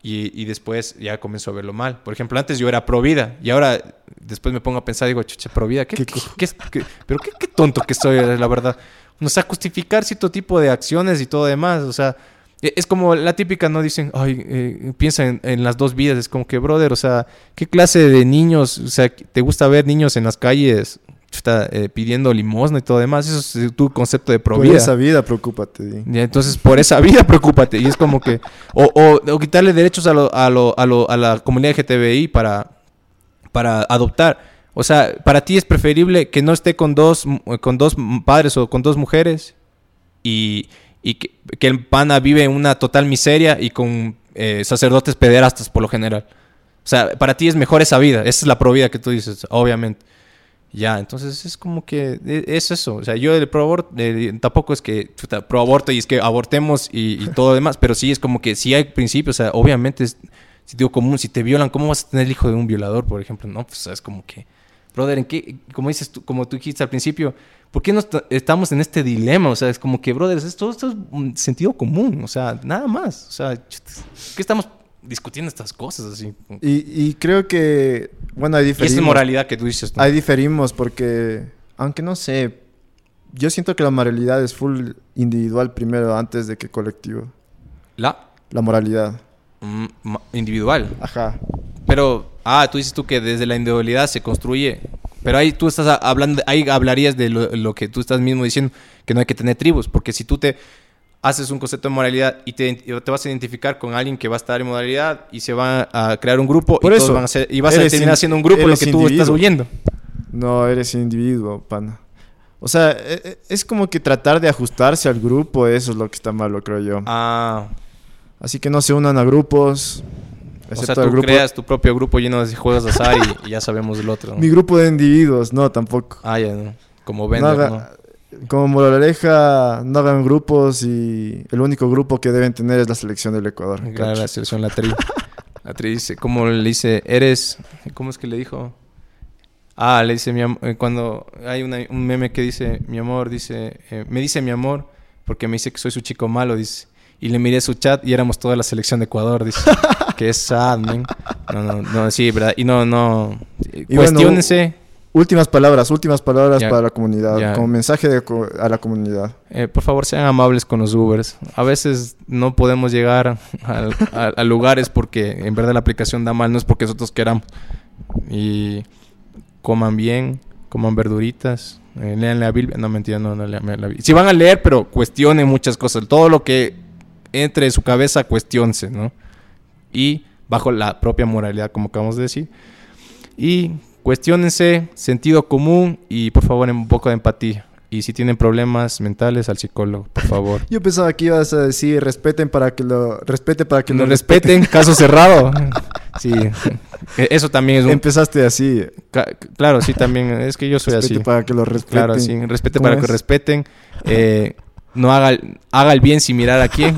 y, después ya comenzó a verlo mal. Por ejemplo, antes yo era pro vida y ahora después me pongo a pensar, digo, chucha, pro vida, ¿qué, qué, pero qué, tonto que soy, la verdad. O sea, justificar cierto tipo de acciones y todo demás, o sea, e, es como la típica, ¿no? Dicen, ay, eh, piensa en, en, las dos vidas, es como que, brother, o sea, ¿qué clase de niños, o sea, te gusta ver niños en las calles está eh, pidiendo limosna y todo demás. Eso es tu concepto de pro Por esa vida, preocúpate. entonces, por esa vida, [laughs] preocúpate. Y es como que... O, o, quitarle derechos a, lo, a, lo, a, lo, a la comunidad LGTBI para, para adoptar. O sea, para ti es preferible que no esté con dos, con dos padres o con dos mujeres y, y que, que, el pana vive en una total miseria y con eh, sacerdotes pederastas por lo general. O sea, para ti es mejor esa vida. Esa es la pro vida que tú dices, obviamente. Ya, entonces es como que e, es eso. O sea, yo el pro aborto, tampoco es que pro aborto y es que abortemos y, todo lo demás, pero sí es como que si hay principios, o sea, obviamente es sentido común. Si te violan, ¿cómo vas a tener el hijo de un violador, por ejemplo? No, pues es como que, brother, ¿en qué? Como dices tú, como tú dijiste al principio, ¿por qué no estamos en este dilema? O sea, es como que, brother, esto, esto es un sentido común, o sea, nada más. O sea, ¿qué estamos discutiendo estas cosas así. Y, creo que, bueno, hay diferimos. Y es moralidad que tú dices. Ahí diferimos porque, aunque no sé, yo siento que la moralidad es full individual primero antes de que colectivo. ¿La? La moralidad. Mm, individual. Ajá. Pero, ah, tú dices tú que desde la individualidad se construye. Pero ahí tú estás hablando, ahí hablarías de lo, lo que tú estás mismo diciendo, que no hay que tener tribus, porque si tú te haces un concepto de moralidad y te, te, vas a identificar con alguien que va a estar en moralidad y se va a crear un grupo Por y, eso, van a ser, y vas a terminar siendo un grupo lo que tú estás huyendo. No, eres individuo, pana. O sea, e, e, es como que tratar de ajustarse al grupo, eso es lo que está malo, creo yo. Ah. Así que no se unan a grupos. O sea, tú creas tu propio grupo lleno de juegos de azar y, ya sabemos el otro. Mi grupo de individuos, no, tampoco. Ah, ya, no. Como vender, ¿no? Como moraleja, no hagan grupos y el único grupo que deben tener es la selección del Ecuador. Claro, la selección, la tri. [laughs] la tri dice, ¿cómo le dice? Eres, ¿cómo es que le dijo? Ah, le dice mi amor, eh, cuando hay un meme que dice, mi amor, dice, eh, me dice mi amor, porque me dice que soy su chico malo, dice. Y le miré su chat y éramos toda la selección de Ecuador, dice. [laughs] que es sad, man. No, no, no, sí, ¿verdad? Y no, no. Cuestiónense. Últimas palabras, últimas palabras para la comunidad, como mensaje a la comunidad. Eh, por favor, sean amables con los Ubers. A veces no podemos llegar a, lugares porque en verdad la aplicación da mal, no es porque nosotros queramos. Y coman bien, coman verduritas, eh, lean la Biblia. No, mentira, no, no lean la Biblia. Si van a leer, pero cuestionen muchas cosas. Todo lo que entre en su cabeza, cuestionse, ¿no? Y bajo la propia moralidad, como acabamos de decir. Y Cuestiónense, sentido común y por favor un poco de empatía. Y si tienen problemas mentales, al psicólogo, por favor. [laughs] Yo pensaba que ibas a decir respeten para que lo respete para que lo respeten. caso [laughs] cerrado. Sí, [laughs] e, eso también es un... Empezaste así. claro, sí, también. Es que yo soy respete así. para que lo respeten. Claro, sí. Respete para que respeten. Eh, no haga, haga el bien sin mirar a quién.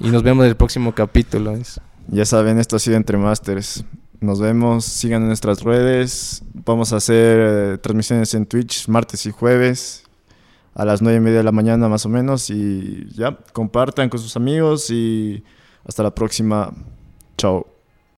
y nos vemos en el próximo capítulo. Ya saben, esto ha sido Entre Masters. Nos vemos, sigan en nuestras redes. Vamos a hacer eh, transmisiones en Twitch martes y jueves a las nueve y media de la mañana más o menos. Y ya, compartan con sus amigos y hasta la próxima. Chao.